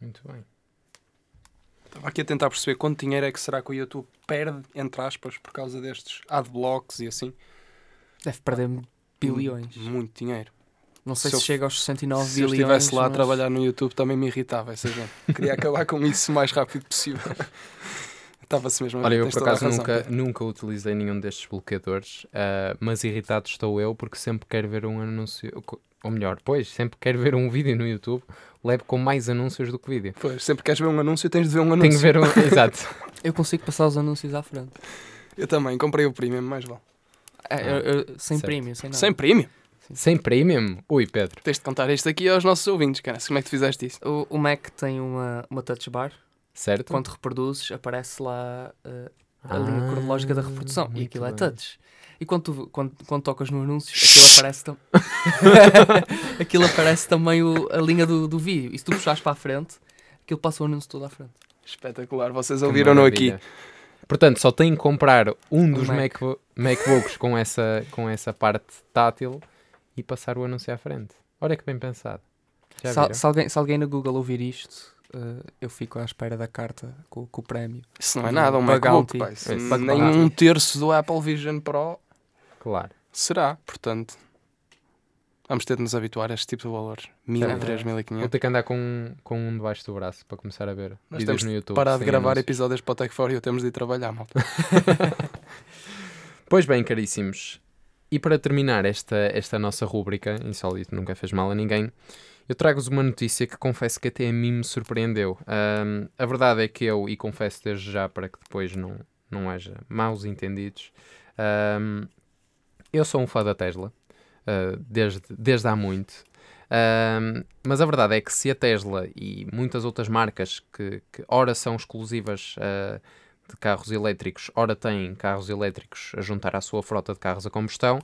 Muito bem. Estava aqui a tentar perceber quanto dinheiro é que será que o YouTube perde, entre aspas, por causa destes adblocks e assim. Deve perder bilhões. Muito dinheiro. Não sei se, se chega aos 69 se bilhões. Se eu estivesse lá mas... a trabalhar no YouTube também me irritava essa gente. Queria acabar com isso o mais rápido possível. [LAUGHS] Estava-se mesmo Olha, eu por acaso nunca, nunca utilizei nenhum destes bloqueadores, uh, mas irritado estou eu porque sempre quero ver um anúncio, ou melhor, pois, sempre quero ver um vídeo no YouTube, levo com mais anúncios do que vídeo. Pois, sempre queres ver um anúncio, tens de ver um anúncio. Tenho de ver um, [LAUGHS] exato. eu consigo passar os anúncios à frente. Eu também, comprei o premium, mais vale. É, eu, eu, sem certo. premium, sem nada. Sem premium? Sim. Sem premium? Ui, Pedro. Tens de contar isto aqui aos nossos ouvintes, cara. Como é que tu fizeste isso? O, o Mac tem uma, uma touch bar Certo. Quando reproduzes, aparece lá uh, a ah, linha cronológica da reprodução e aquilo é bem. é touch. E quando, tu, quando, quando tocas no anúncio, [LAUGHS] aquilo aparece, tam... [LAUGHS] aquilo aparece também o, a linha do, do vídeo. E se tu puxares para a frente, aquilo passa o anúncio todo à frente. Espetacular, vocês ouviram-no aqui. Portanto, só tem que comprar um dos Mac. MacBooks com essa, com essa parte tátil e passar o anúncio à frente. Olha que bem pensado. Se, se, alguém, se alguém na Google ouvir isto, uh, eu fico à espera da carta com, com o prémio. Isso não é nada, um MacBook, pai, nem um terço do Apple Vision Pro. Claro. Será, portanto. Vamos ter de nos habituar a este tipo de valores. 1000, 3500. Vou ter que andar com, com um debaixo do braço para começar a ver Nós vídeos no YouTube. Parar de gravar anúncios. episódios para o Tech For e temos de ir trabalhar, malta. [LAUGHS] pois bem, caríssimos. E para terminar esta, esta nossa rúbrica, Insólito Nunca Fez Mal a Ninguém, eu trago-vos uma notícia que confesso que até a mim me surpreendeu. Um, a verdade é que eu, e confesso desde já para que depois não, não haja maus entendidos, um, eu sou um fã da Tesla, uh, desde, desde há muito. Um, mas a verdade é que se a Tesla e muitas outras marcas que, que ora são exclusivas uh, de carros elétricos, ora têm carros elétricos a juntar à sua frota de carros a combustão,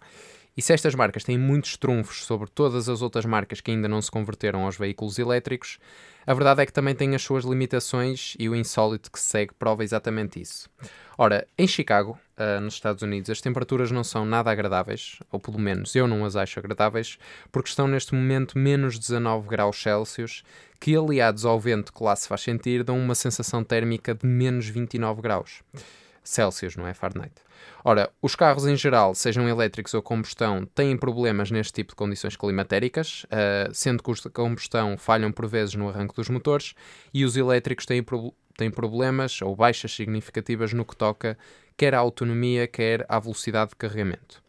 e se estas marcas têm muitos trunfos sobre todas as outras marcas que ainda não se converteram aos veículos elétricos, a verdade é que também têm as suas limitações e o insólito que se segue prova exatamente isso. Ora, em Chicago, uh, nos Estados Unidos, as temperaturas não são nada agradáveis, ou pelo menos eu não as acho agradáveis, porque estão neste momento menos 19 graus Celsius, que aliados ao vento que lá se faz sentir, dão uma sensação térmica de menos 29 graus. Celsius, não é Fahrenheit. Ora, os carros em geral, sejam elétricos ou combustão, têm problemas neste tipo de condições climatéricas, uh, sendo que os de combustão falham por vezes no arranque dos motores e os elétricos têm, pro têm problemas ou baixas significativas no que toca quer à autonomia, quer à velocidade de carregamento.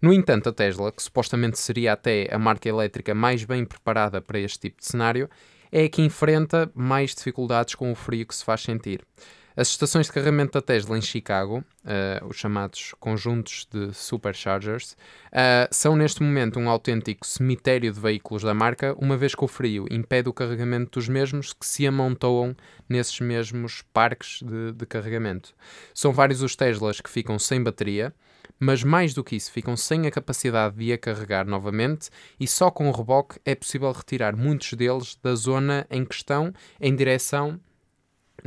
No entanto, a Tesla, que supostamente seria até a marca elétrica mais bem preparada para este tipo de cenário, é a que enfrenta mais dificuldades com o frio que se faz sentir. As estações de carregamento da Tesla em Chicago, uh, os chamados conjuntos de superchargers, uh, são neste momento um autêntico cemitério de veículos da marca, uma vez que o frio impede o carregamento dos mesmos que se amontoam nesses mesmos parques de, de carregamento. São vários os Teslas que ficam sem bateria, mas mais do que isso, ficam sem a capacidade de a carregar novamente e só com o reboque é possível retirar muitos deles da zona em questão em direção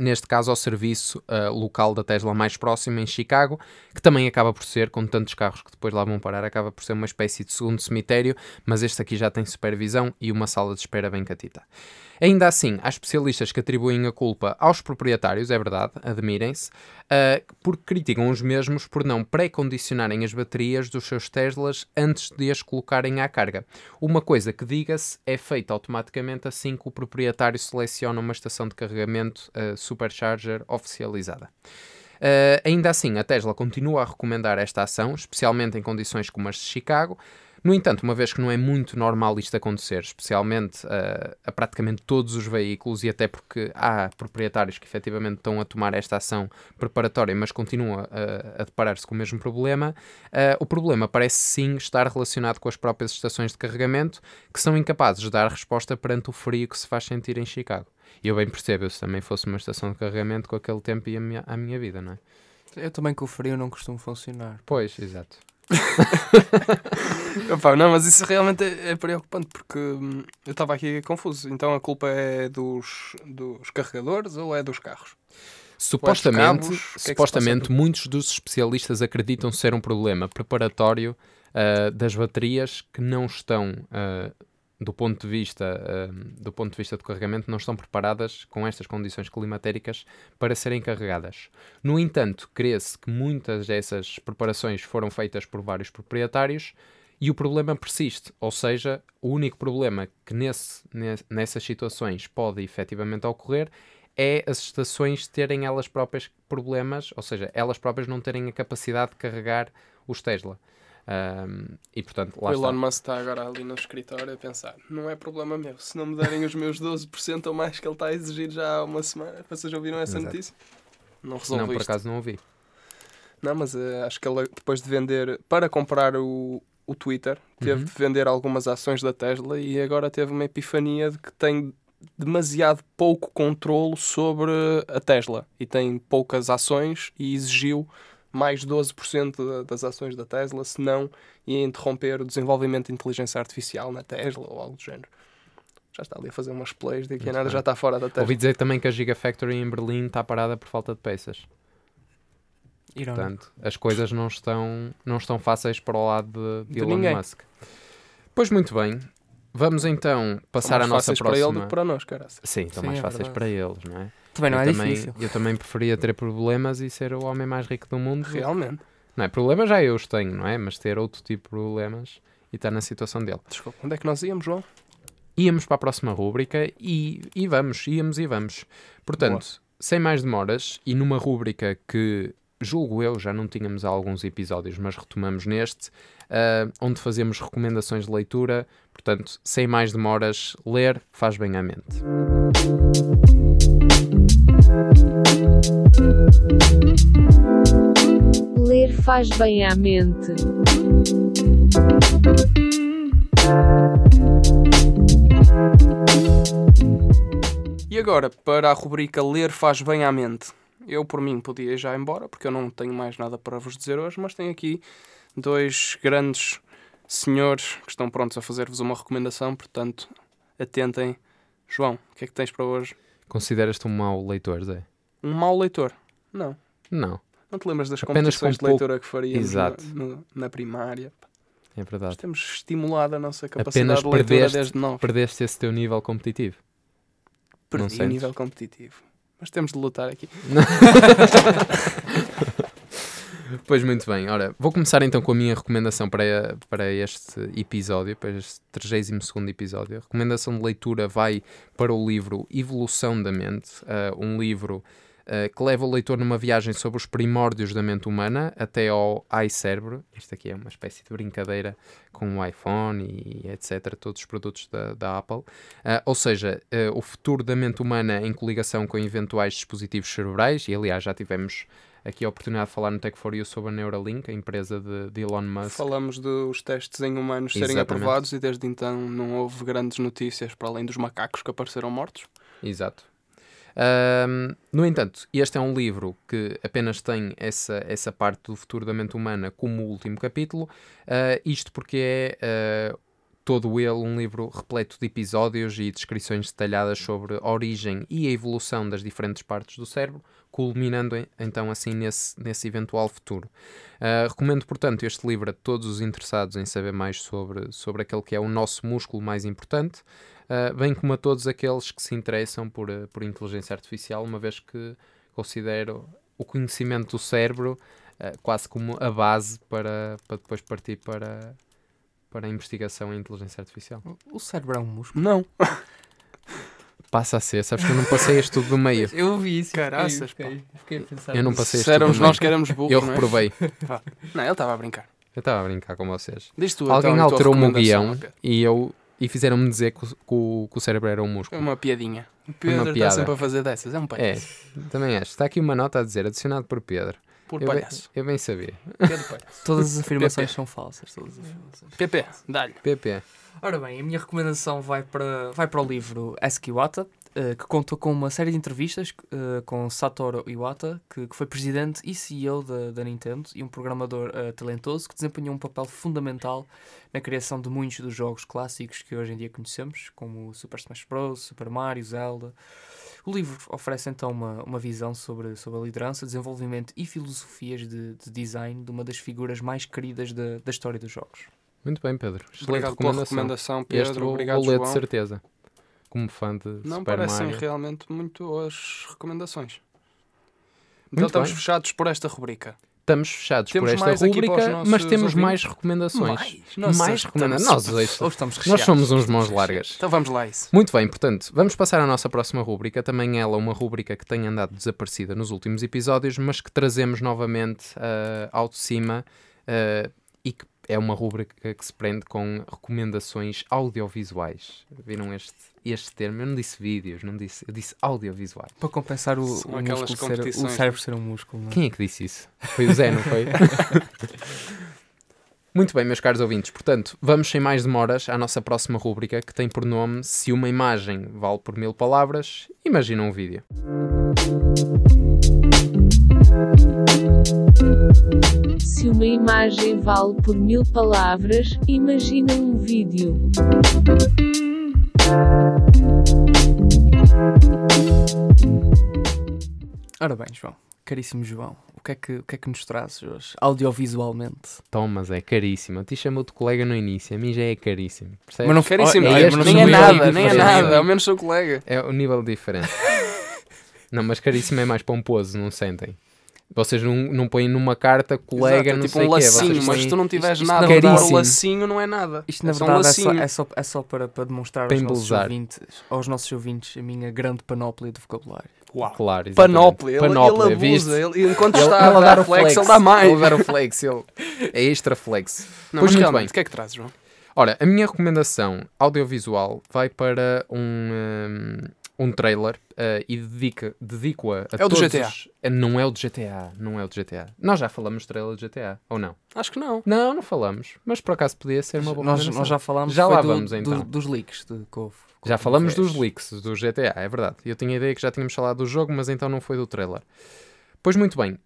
neste caso ao serviço uh, local da Tesla mais próximo, em Chicago, que também acaba por ser, com tantos carros que depois lá vão parar, acaba por ser uma espécie de segundo cemitério, mas este aqui já tem supervisão e uma sala de espera bem catita. Ainda assim, há especialistas que atribuem a culpa aos proprietários, é verdade, admirem-se, uh, porque criticam os mesmos por não pré-condicionarem as baterias dos seus Teslas antes de as colocarem à carga. Uma coisa que, diga-se, é feita automaticamente assim que o proprietário seleciona uma estação de carregamento uh, Supercharger oficializada. Uh, ainda assim, a Tesla continua a recomendar esta ação, especialmente em condições como as de Chicago, no entanto, uma vez que não é muito normal isto acontecer, especialmente uh, a praticamente todos os veículos, e até porque há proprietários que efetivamente estão a tomar esta ação preparatória, mas continuam a, a deparar-se com o mesmo problema, uh, o problema parece sim estar relacionado com as próprias estações de carregamento, que são incapazes de dar resposta perante o frio que se faz sentir em Chicago. E eu bem percebo, se também fosse uma estação de carregamento com aquele tempo e a minha, a minha vida, não é? Eu também com o frio não costumo funcionar. Pois, exato. [LAUGHS] Opa, não, mas isso realmente é, é preocupante porque hum, eu estava aqui confuso. Então a culpa é dos, dos carregadores ou é dos carros? Supostamente, cabos, que é supostamente muitos dos especialistas acreditam ser um problema preparatório uh, das baterias que não estão uh, do ponto de vista uh, do ponto de vista do carregamento não estão preparadas com estas condições climatéricas para serem carregadas. No entanto, crê-se que muitas dessas preparações foram feitas por vários proprietários e o problema persiste, ou seja, o único problema que nesse, nessas situações pode efetivamente ocorrer é as estações terem elas próprias problemas, ou seja, elas próprias não terem a capacidade de carregar os Tesla. Um, e portanto, lá o Elon está. Musk está agora ali no escritório a pensar: não é problema meu, se não me derem os meus 12% ou mais que ele está a exigir já há uma semana, vocês ouviram essa Exato. notícia? Não resolve Não, por isto. acaso não ouvi. Não, mas eh, acho que ele depois de vender, para comprar o, o Twitter, teve Uhum. de vender algumas ações da Tesla e agora teve uma epifania de que tem demasiado pouco controlo sobre a Tesla e tem poucas ações e exigiu mais 12% da- das ações da Tesla, senão ia interromper o desenvolvimento de inteligência artificial na Tesla ou algo do género. Já está ali a fazer umas plays, daqui a nada bem. já está fora da Tesla. Ouvi dizer também que a Gigafactory em Berlim está parada por falta de peças. Irónico. Portanto, as coisas não estão, não estão fáceis para o lado de, de Elon ninguém. Musk. Pois muito bem. Vamos então passar à mais nossa fáceis para ele próxima. do que para nós, caraças. Sim, estão Sim, mais é fáceis verdade. para eles, não é? Também não eu é também, difícil. Eu também preferia ter problemas e ser o homem mais rico do mundo. Realmente. Não é? Problemas já eu os tenho, não é? Mas ter outro tipo de problemas e estar na situação dele. Desculpa, onde é que nós íamos, João? Íamos para a próxima rúbrica e, e vamos, íamos e vamos. Portanto, sem mais demoras, e numa rúbrica que julgo eu já não tínhamos há alguns episódios, mas retomamos neste, ah, onde fazemos recomendações de leitura. Portanto, sem mais demoras, ler faz bem à mente. Ler faz bem à mente. E agora, para a rubrica Ler faz bem à mente. Eu, por mim, podia ir já embora, porque eu não tenho mais nada para vos dizer hoje, mas tenho aqui dois grandes senhores que estão prontos a fazer-vos uma recomendação, portanto, atentem. João, o que é que tens para hoje? Consideras-te um mau leitor, Zé? Um mau leitor? Não. Não, Não te lembras das Apenas competições com de leitura que faríamos Exato. na, no- na primária? é Nós verdade. temos estimulado a nossa capacidade Apenas de leitura perdeste, desde nove. perdeste esse teu nível competitivo. Perdi sentes? nível competitivo. Mas temos de lutar aqui. [LAUGHS] [LAUGHS] Pois muito bem, ora, vou começar então com a minha recomendação para, para este episódio, para este 32 episódio. A recomendação de leitura vai para o livro Evolução da Mente, ah, um livro ah, que leva o leitor numa viagem sobre os primórdios da mente humana até ao iCérebro. Isto aqui é uma espécie de brincadeira com o iPhone e etc., todos os produtos da, da Apple. Ah, ou seja, ah, o futuro da mente humana em coligação com eventuais dispositivos cerebrais, e aliás já tivemos aqui a oportunidade de falar no Tech for You sobre a Neuralink, a empresa de, de Elon Musk. Falamos dos testes em humanos serem Exatamente. aprovados e desde então não houve grandes notícias para além dos macacos que apareceram mortos. Exato. Ahm, no entanto, este é um livro que apenas tem essa, essa parte do futuro da mente humana como último capítulo, ah, isto porque é ah, todo ele um livro repleto de episódios e descrições detalhadas sobre a origem e a evolução das diferentes partes do cérebro, culminando então assim nesse, nesse eventual futuro. Uh, recomendo, portanto, este livro a todos os interessados em saber mais sobre, sobre aquele que é o nosso músculo mais importante, uh, bem como a todos aqueles que se interessam por, uh, por inteligência artificial, uma vez que considero o conhecimento do cérebro uh, quase como a base para, para depois partir para, para a investigação em inteligência artificial. O cérebro é um músculo. Não. [LAUGHS] Passa a ser, sabes que eu não passei este tudo do meio. [LAUGHS] Eu vi isso. Caraças, fiquei, fiquei a pensar. Eu não passei este éramos do meio. nós que éramos burros, Eu é? reprovei. [LAUGHS] Não, ele estava a brincar. Eu estava a brincar com vocês. Diz tu, Alguém então, a tua alterou-me o recomendação, guião e, eu, e fizeram-me dizer que o, que o- que o cérebro era um É músculo. uma piadinha. O Uma Pedro está piada. sempre a fazer dessas. É um É, palhaço. também acho. Está aqui uma nota a dizer, adicionado por Pedro. Por Eu bem, palhaço. eu bem sabia. Pedro Palhaço. [LAUGHS] Todas as afirmações são falsas. Todas as afirmações. PP, dá-lhe. PP. Ora bem, a minha recomendação vai para, vai para o livro Ask Iwata, eh, que conta com uma série de entrevistas eh, com Satoru Iwata, que, que foi presidente e CEO da, da Nintendo e um programador eh, talentoso que desempenhou um papel fundamental na criação de muitos dos jogos clássicos que hoje em dia conhecemos, como o Super Smash Bros., Super Mario, Zelda. O livro oferece então uma, uma visão sobre, sobre a liderança, desenvolvimento e filosofias de, de design de uma das figuras mais queridas da, da história dos jogos. Muito bem, Pedro. Excelente Obrigado pela recomendação. recomendação, Este Pedro. vou, Obrigado, vou ler de João. certeza. Como fã de Não Super parecem Mario. realmente muito as recomendações. Então Muito estamos bem. fechados por esta rubrica. Estamos fechados Temos por esta nossos mas temos ouvintes? mais recomendações. Mais? Mais recomendações. Nós, [LAUGHS] estamos nós somos uns mãos largas. Então vamos lá a isso. Muito bem, portanto, vamos passar à nossa próxima rúbrica. Também ela uma rúbrica que tem andado desaparecida nos últimos episódios, mas que trazemos novamente ah, ao de cima ah, e que é uma rúbrica que se prende com recomendações audiovisuais. Viram este, este termo? Eu não disse vídeos, não disse, eu disse audiovisuais. Para compensar o, São o, músculo ser, o cérebro ser um músculo. Não é? Quem é que disse isso? Foi o Zé, não foi? [LAUGHS] Muito bem, meus caros ouvintes. Portanto, vamos sem mais demoras à nossa próxima rúbrica que tem por nome Se uma imagem vale por mil palavras, imagina um vídeo. Se uma imagem vale por mil palavras, imagina um vídeo. Ora bem, João, caríssimo João, o que é que, o que, é que nos trazes hoje, audiovisualmente? Thomas é caríssimo. A ti chamou de colega no início, a mim já é caríssimo. Percebes? Mas não Caríssimo, Oh, é é, este nem é nada, nem é nada. Ao menos sou colega. É o nível diferente. [LAUGHS] não, mas caríssimo é mais pomposo, não sentem? Vocês não, não põem numa carta colega, Exato, é não tipo sei um quê. lacinho, Vocês mas se tu não tiveres isto nada na a dar o verdade- lacinho, não é nada. Isto na é só um verdade é só, é só, é só para, para demonstrar Para aos nossos, ouvintes, aos nossos ouvintes a minha grande panóplia de vocabulário. Uau. Claro, exatamente. Panóplia, ele, Panóplia, ele abusa. Ele, enquanto Ele, está ele a dar o flex, ele dá mais. Ele dar o flex, ele é extra flex. Não, Pois mas muito realmente, bem. o que é que trazes, João? Ora, a minha recomendação audiovisual vai para um, um, um trailer eh, e dedica- dedico-a a É o do todos GTA. os- Eh, Não é o de GTA, não é o de GTA. Nós já falamos de trailer de GTA, ou não? Acho que não. Não, não falamos. Mas por acaso podia ser uma boa Nós, nós já falámos Já lá do- vamos, do- então. dos leaks de Cove. Já falamos dos leaks do GTA, é verdade. Eu tinha a ideia que já tínhamos falado do jogo, mas então não foi do trailer. Pois muito bem,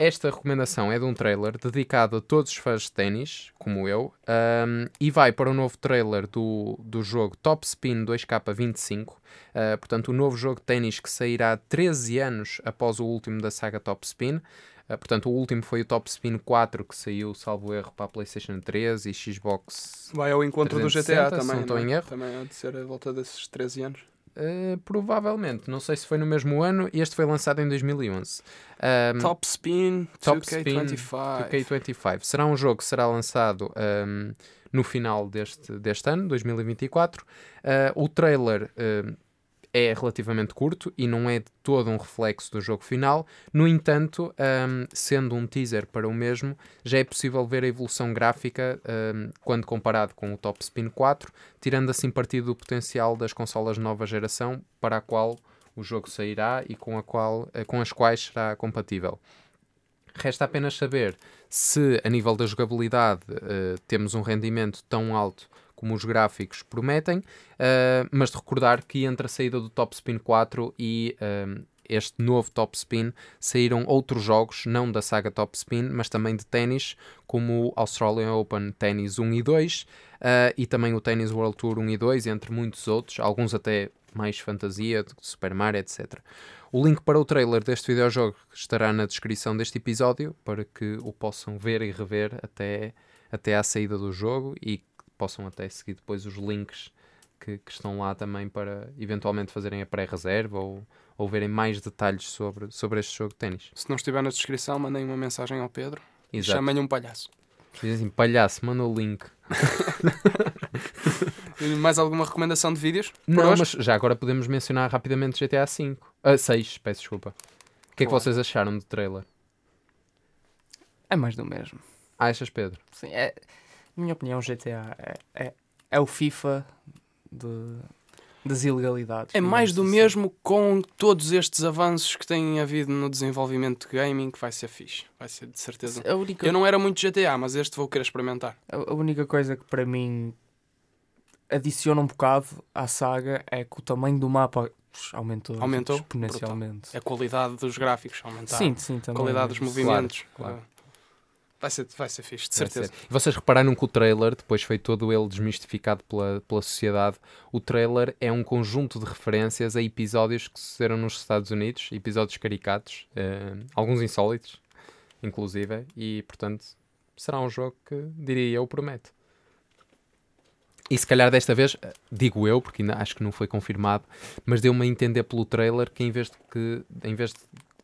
esta recomendação é de um trailer dedicado a todos os fãs de ténis, como eu, ahm, e vai para o novo trailer do, do jogo Top Spin 2K25. ah, portanto, o novo jogo de ténis que sairá 13 anos após o último da saga Top Spin. Ah, portanto, o último foi o Top Spin 4, que saiu, salvo erro, para a PlayStation 3 e Xbox Vai ao encontro do 360, GTA se também. não estou é? em erro. Também há de ser a volta desses 13 anos. Uh, provavelmente, não sei se foi no mesmo ano e este foi lançado em 2011. Um, Top Spin, Top 2K25. 2K25 será um jogo que será lançado um, no final deste, deste ano, 2024. Uh, o trailer uh, é relativamente curto e não é de todo um reflexo do jogo final. No entanto, um, sendo um teaser para o mesmo, já é possível ver a evolução gráfica um, quando comparado com o Top Spin 4, tirando assim partido do potencial das consolas de nova geração para a qual o jogo sairá e com, a qual, eh, com as quais será compatível. Resta apenas saber se, a nível da jogabilidade, eh, temos um rendimento tão alto como os gráficos prometem, eh, mas de recordar que entre a saída do Top Spin 4 e eh, este novo Top Spin, saíram outros jogos, não da saga Top Spin, mas também de ténis, como o Australian Open Tennis 1 e 2 uh, e também o Tennis World Tour 1 e 2, entre muitos outros, alguns até mais fantasia, Super Mario, etc. O link para o trailer deste videojogo estará na descrição deste episódio para que o possam ver e rever até, até à saída do jogo e possam até seguir depois os links que, que estão lá também para eventualmente fazerem a pré-reserva ou, ou verem mais detalhes sobre, sobre este jogo de ténis. Se não estiver na descrição, mandem uma mensagem ao Pedro e chamem-lhe um palhaço. Dizem assim, palhaço, manda o link. [LAUGHS] Mais alguma recomendação de vídeos? Não, mas já agora podemos mencionar rapidamente GTA V. Ah, 6, peço desculpa. O que é que vocês acharam do trailer? É mais do mesmo. Achas, Pedro? Sim, é, na minha opinião, GTA é, é, é o FIFA de, das ilegalidades. É mais do assim. mesmo com todos estes avanços que têm havido no desenvolvimento de gaming, que vai ser fixe. Vai ser de certeza. A única, Eu não era muito GTA, mas este vou querer experimentar. a, a única coisa que para mim adiciona um bocado à saga é que o tamanho do mapa aumentou, Aumentou? exponencialmente. A qualidade dos gráficos aumentar. Sim, sim, a também. qualidade dos Isso. movimentos. claro. Uh, Vai, ser, vai ser fixe, de Vai certeza. ser. E vocês repararam que o trailer, depois foi todo ele desmistificado pela, pela sociedade, o trailer é um conjunto de referências a episódios que sucederam nos Estados Unidos, episódios caricatos, eh, alguns insólitos, inclusive, e portanto será um jogo que, diria eu, promete. E se calhar desta vez, eh, digo eu, porque ainda acho que não foi confirmado, mas deu-me a entender pelo trailer que em vez de que, em vez de,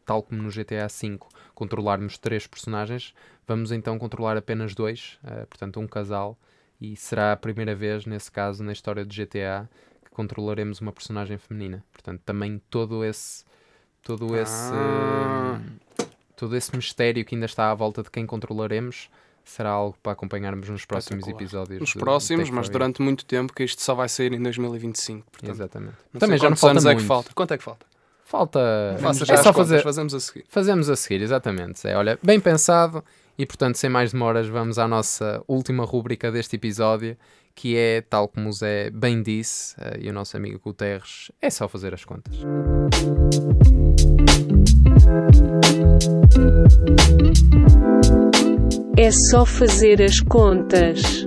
tal como no GTA V, controlarmos três personagens, vamos então controlar apenas dois, eh, portanto um casal, e será a primeira vez, nesse caso, na história do GTA, que controlaremos uma personagem feminina. Portanto, também todo esse todo esse Ah. eh, todo esse mistério que ainda está à volta de quem controlaremos será algo para acompanharmos nos próximos episódios. Nos próximos, mas durante muito tempo, que isto só vai sair em 2025. Portanto, Exatamente. Também já não falta anos muito. é que falta. Quanto é que falta? Falta. Faça é já só as contas, fazer. fazemos a seguir. Fazemos a seguir, exatamente. É, olha, bem pensado e, portanto, sem mais demoras, vamos à nossa última rúbrica deste episódio, que é, tal como o Zé bem disse, eh, e o nosso amigo Guterres, é só fazer as contas. É só fazer as contas.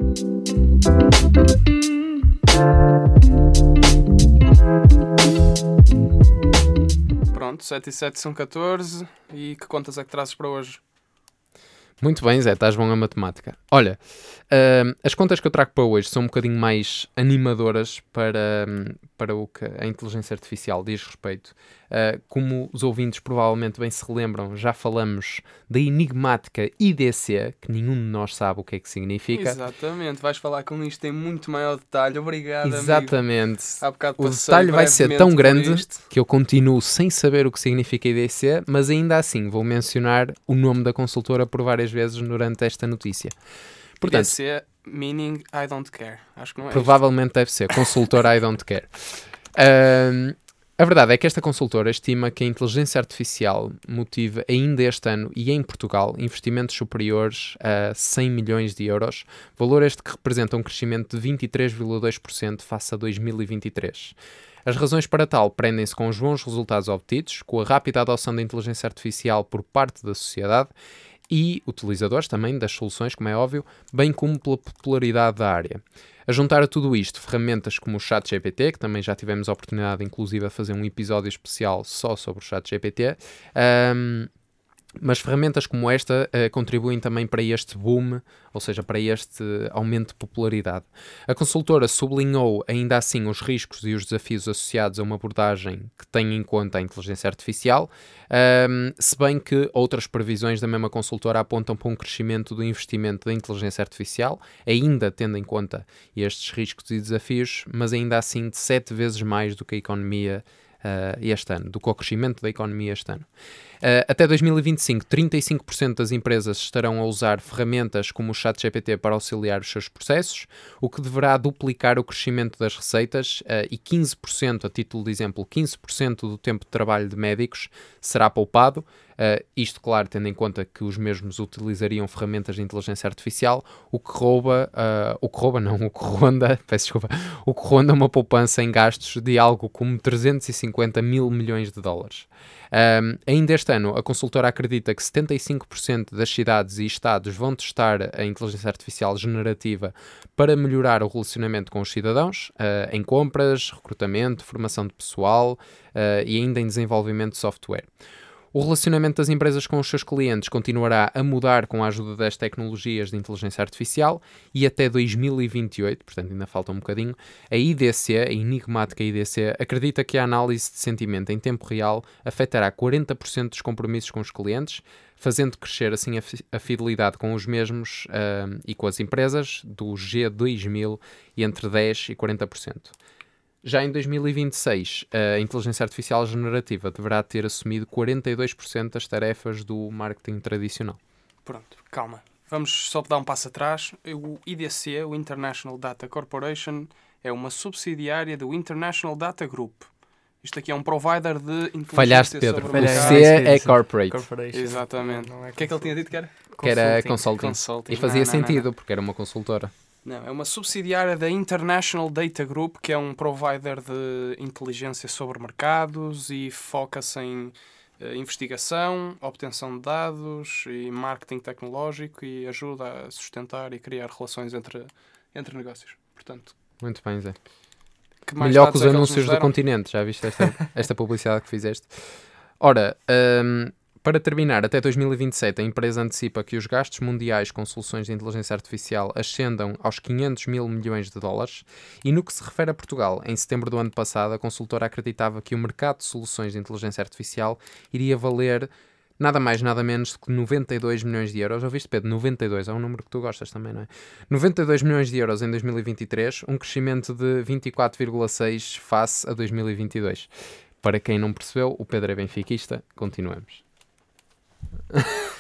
7 e 7 são 14. E que contas é que trazes para hoje? Muito bem, Zé, estás bom a matemática. Olha, ahm, as contas que eu trago para hoje são um bocadinho mais animadoras para, hum, para o que a inteligência artificial diz respeito. Ah, como os ouvintes provavelmente bem se relembram, já falamos da enigmática IDC, que nenhum de nós sabe o que é que significa. Exatamente, vais falar com isto em muito maior detalhe. Obrigado. Exatamente. O detalhe vai ser tão grande que eu continuo sem saber o que significa IDC, mas ainda assim vou mencionar o nome da consultora por várias vezes durante esta notícia. Portanto, é meaning I don't care. Acho que não é. Provavelmente deve ser. Consultora I don't care. A verdade é que esta consultora estima que a inteligência artificial motive ainda este ano e em Portugal investimentos superiores a 100 milhões de euros, valor este que representa um crescimento de 23,2% face a 2023. As razões para tal prendem-se com os bons resultados obtidos, com a rápida adoção da inteligência artificial por parte da sociedade e utilizadores também das soluções, como é óbvio, bem como pela popularidade da área. A juntar a tudo isto, ferramentas como o ChatGPT, que também já tivemos a oportunidade, inclusive, de fazer um episódio especial só sobre o ChatGPT, ahm, mas ferramentas como esta eh, contribuem também para este boom, ou seja, para este aumento de popularidade. A consultora sublinhou ainda assim os riscos e os desafios associados a uma abordagem que tenha em conta a inteligência artificial, ahm, se bem que outras previsões da mesma consultora apontam para um crescimento do investimento da inteligência artificial, ainda tendo em conta estes riscos e desafios, mas ainda assim de sete vezes mais do que a economia ah, este ano, do crescimento da economia este ano. Uh, até 2025, 35% das empresas estarão a usar ferramentas como o ChatGPT para auxiliar os seus processos, o que deverá duplicar o crescimento das receitas uh, e 15%, a título de exemplo, 15% do tempo de trabalho de médicos será poupado. Uh, isto, claro, tendo em conta que os mesmos utilizariam ferramentas de inteligência artificial, o que rouba, uh, o que rouba não, [LAUGHS] o que ronda, peço desculpa, o que ronda uma poupança em gastos de algo como 350 mil milhões de dólares. Um, ainda este ano, a consultora acredita que 75% das cidades e estados vão testar a inteligência artificial generativa para melhorar o relacionamento com os cidadãos, uh, em compras, recrutamento, formação de pessoal uh, e ainda em desenvolvimento de software. O relacionamento das empresas com os seus clientes continuará a mudar com a ajuda das tecnologias de inteligência artificial e até 2028, portanto ainda falta um bocadinho, a IDC, a enigmática IDC, acredita que a análise de sentimento em tempo real afetará 40% dos compromissos com os clientes, fazendo crescer assim a, a fidelidade com os mesmos uh, e com as empresas do G2000 e entre 10% e 40%. Já em 2026, a inteligência artificial generativa deverá ter assumido 42% das tarefas do marketing tradicional. Pronto, calma. Vamos só dar um passo atrás. O IDC, o International Data Corporation, é uma subsidiária do International Data Group. Isto aqui é um provider de inteligência Falhaste, Pedro. O. C é corporate. Corporation. Exatamente. Não é O que é que ele tinha dito que era? Que era consulting. consulting. E fazia Não, não, não, sentido, porque era uma consultora. Não, é uma subsidiária da International Data Group, que é um provider de inteligência sobre mercados e foca-se em eh, investigação, obtenção de dados e marketing tecnológico e ajuda a sustentar e criar relações entre, entre negócios. Portanto, Muito bem, Zé. que mais Melhor que dados os é eles nos anúncios do deram? continente. Já viste esta, [LAUGHS] esta publicidade que fizeste? Ora, hum, para terminar, até 2027, a empresa antecipa que os gastos mundiais com soluções de inteligência artificial ascendam aos 500 mil milhões de dólares. E no que se refere a Portugal, em setembro do ano passado, a consultora acreditava que o mercado de soluções de inteligência artificial iria valer nada mais, nada menos que 92 milhões de euros. Ouviste, Pedro? 92 é um número que tu gostas também, não é? 92 milhões de euros em 2023, um crescimento de 24,6 face a 2022. Para quem não percebeu, o Pedro é benfiquista. Continuamos. [LAUGHS]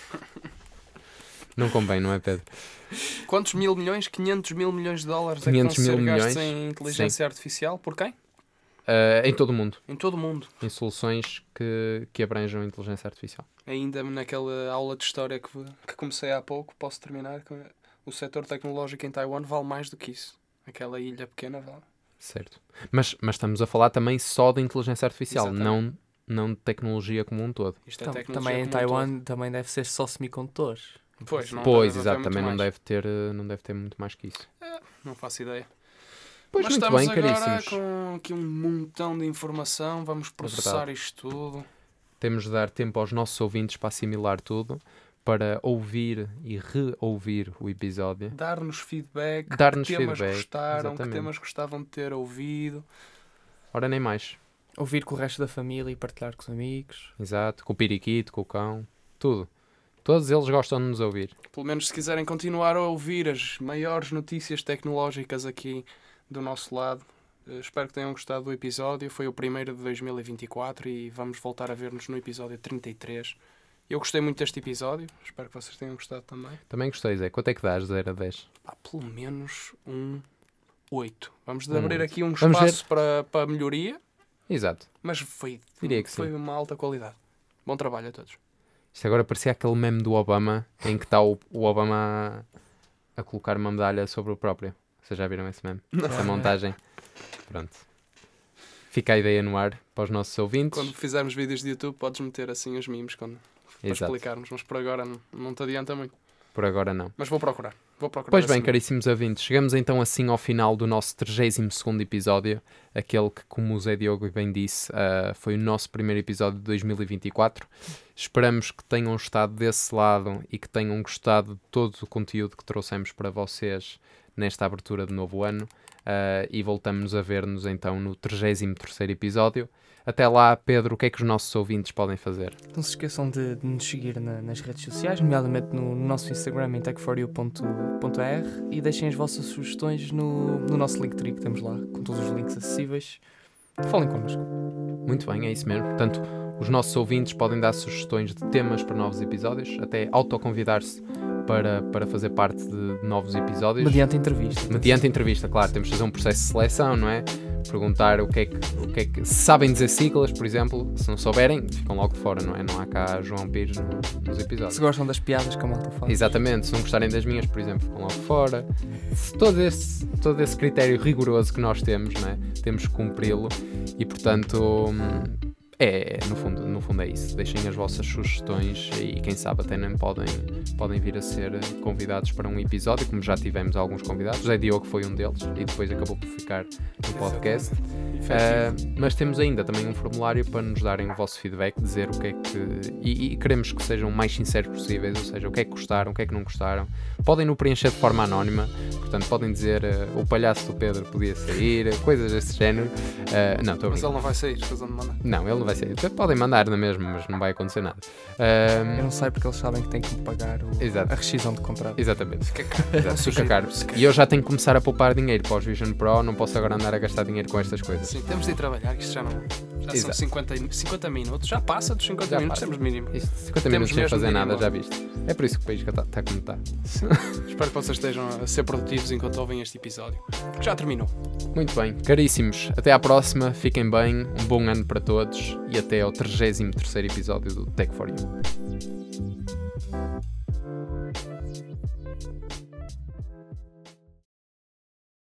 não convém, não é, Pedro? Quantos mil milhões? 500 mil milhões de dólares 500 é que vão mil ser gastos em inteligência artificial? Por quem? Uh, em todo o mundo, Em todo o mundo. em soluções que, que abranjam a inteligência artificial. Ainda naquela aula de história que, que comecei há pouco, posso terminar com o setor tecnológico em Taiwan vale mais do que isso. Aquela ilha pequena vale. Certo. Mas, mas estamos a falar também só de inteligência artificial, Exatamente. não, não de tecnologia como um todo. Isto é Tam- tecnologia também em um Taiwan também deve ser só semicondutores. Pois, não pois, exato, também não deve, ter, uh, não deve ter muito mais que isso. Não faço ideia. Pois Mas muito estamos bem, agora caríssimos. com aqui um montão de informação. Vamos processar isto tudo. Temos de dar tempo aos nossos ouvintes para assimilar tudo, para ouvir e reouvir o episódio. Dar-nos feedback. Dar-nos que temas feedback, gostaram, que exatamente. temas gostavam de ter ouvido. Ora, nem mais. Ouvir com o resto da família e partilhar com os amigos. Exato, com o periquito, com o cão, tudo. Todos eles gostam de nos ouvir. Pelo menos se quiserem continuar a ouvir as maiores notícias tecnológicas aqui do nosso lado. eh, Espero que tenham gostado do episódio. Foi o primeiro de 2024 e vamos voltar a ver-nos no episódio 33. Eu gostei muito deste episódio. Espero que vocês tenham gostado também. Também gostei, Zé. Quanto é que dás, 0 a 10? Pá, pelo menos um 8. Vamos de Um abrir oito. aqui um Vamos espaço para, para melhoria, Exato. mas foi, Diria que foi sim. uma alta qualidade. Bom trabalho a todos. Isto agora parecia aquele meme do Obama em que está o, o Obama a, a colocar uma medalha sobre o próprio. Vocês já viram esse meme? Essa montagem. Pronto. Fica a ideia no ar para os nossos ouvintes. Quando fizermos vídeos de YouTube, podes meter assim os memes quando, para Exato. explicarmos, mas por agora não, não te adianta muito. Por agora não. Mas vou procurar. Vou procurar Pois esse bem, caríssimos ouvintes, chegamos então assim ao final do nosso 32º episódio, aquele que, como o Zé Diogo bem disse, ah, foi o nosso primeiro episódio de 2024. Esperamos que tenham estado desse lado e que tenham gostado de todo o conteúdo que trouxemos para vocês nesta abertura de novo ano. Ah, e voltamos a ver-nos então no 33º episódio. Até lá, Pedro, o que é que os nossos ouvintes podem fazer? Não se esqueçam de, de nos seguir na- nas redes sociais, nomeadamente no, no nosso Instagram em tech4u.r e deixem as vossas sugestões no, no nosso Linktree que temos lá, com todos os links acessíveis. Falem connosco. Muito bem, é isso mesmo. Portanto, os nossos ouvintes podem dar sugestões de temas para novos episódios, até autoconvidar-se para, para fazer parte de novos episódios. Mediante entrevista. Mediante entrevista, claro, temos de fazer um processo de seleção, não é? Perguntar o que é que, o que, é que se sabem dizer siglas, por exemplo, se não souberem, ficam logo de fora, não é? Não há cá João Pires no- nos episódios. Se gostam das piadas que a malta faz. Exatamente, se não gostarem das minhas, por exemplo, ficam logo fora. Todo, esse, todo esse critério rigoroso que nós temos, não é? temos que cumpri-lo e, portanto, hum, é, no fundo, no fundo é isso. Deixem as vossas sugestões e, quem sabe, até nem podem, podem vir a ser convidados para um episódio, como já tivemos alguns convidados. José Diogo foi um deles e depois acabou por ficar no podcast. Uh, mas temos ainda também um formulário para nos darem o vosso feedback, dizer o que é que. E, e queremos que sejam o mais sinceros possíveis, ou seja, o que é que gostaram, o que é que não gostaram. Podem no preencher de forma anónima, portanto, podem dizer uh, o palhaço do Pedro podia sair, coisas desse género. Uh, não, Mas ele não vai sair, estás mandar. Não, ele não vai sair. Podem mandar na mesma, mas não vai acontecer nada. Uh, Eu não sei porque eles sabem que têm que pagar o- a rescisão de contrato. Exatamente. Fica caro. Exato, fica caro. E eu já tenho que começar a poupar dinheiro para os Vision Pro, não posso agora andar a gastar dinheiro com estas coisas. Sim, temos de ir trabalhar, que isto já não. Já são Exato. 50, e- 50 minutos. Já passa dos 50 Já minutos, passa. temos mínimo. Isto, 50 Temos minutos sem fazer ir nada, já viste. É por isso que o país está tá como está. [LAUGHS] Espero que vocês estejam a ser produtivos enquanto ouvem este episódio. Porque já terminou. Muito bem, caríssimos, até à próxima, fiquem bem, um bom ano para todos e até ao 33 episódio do Tech for You.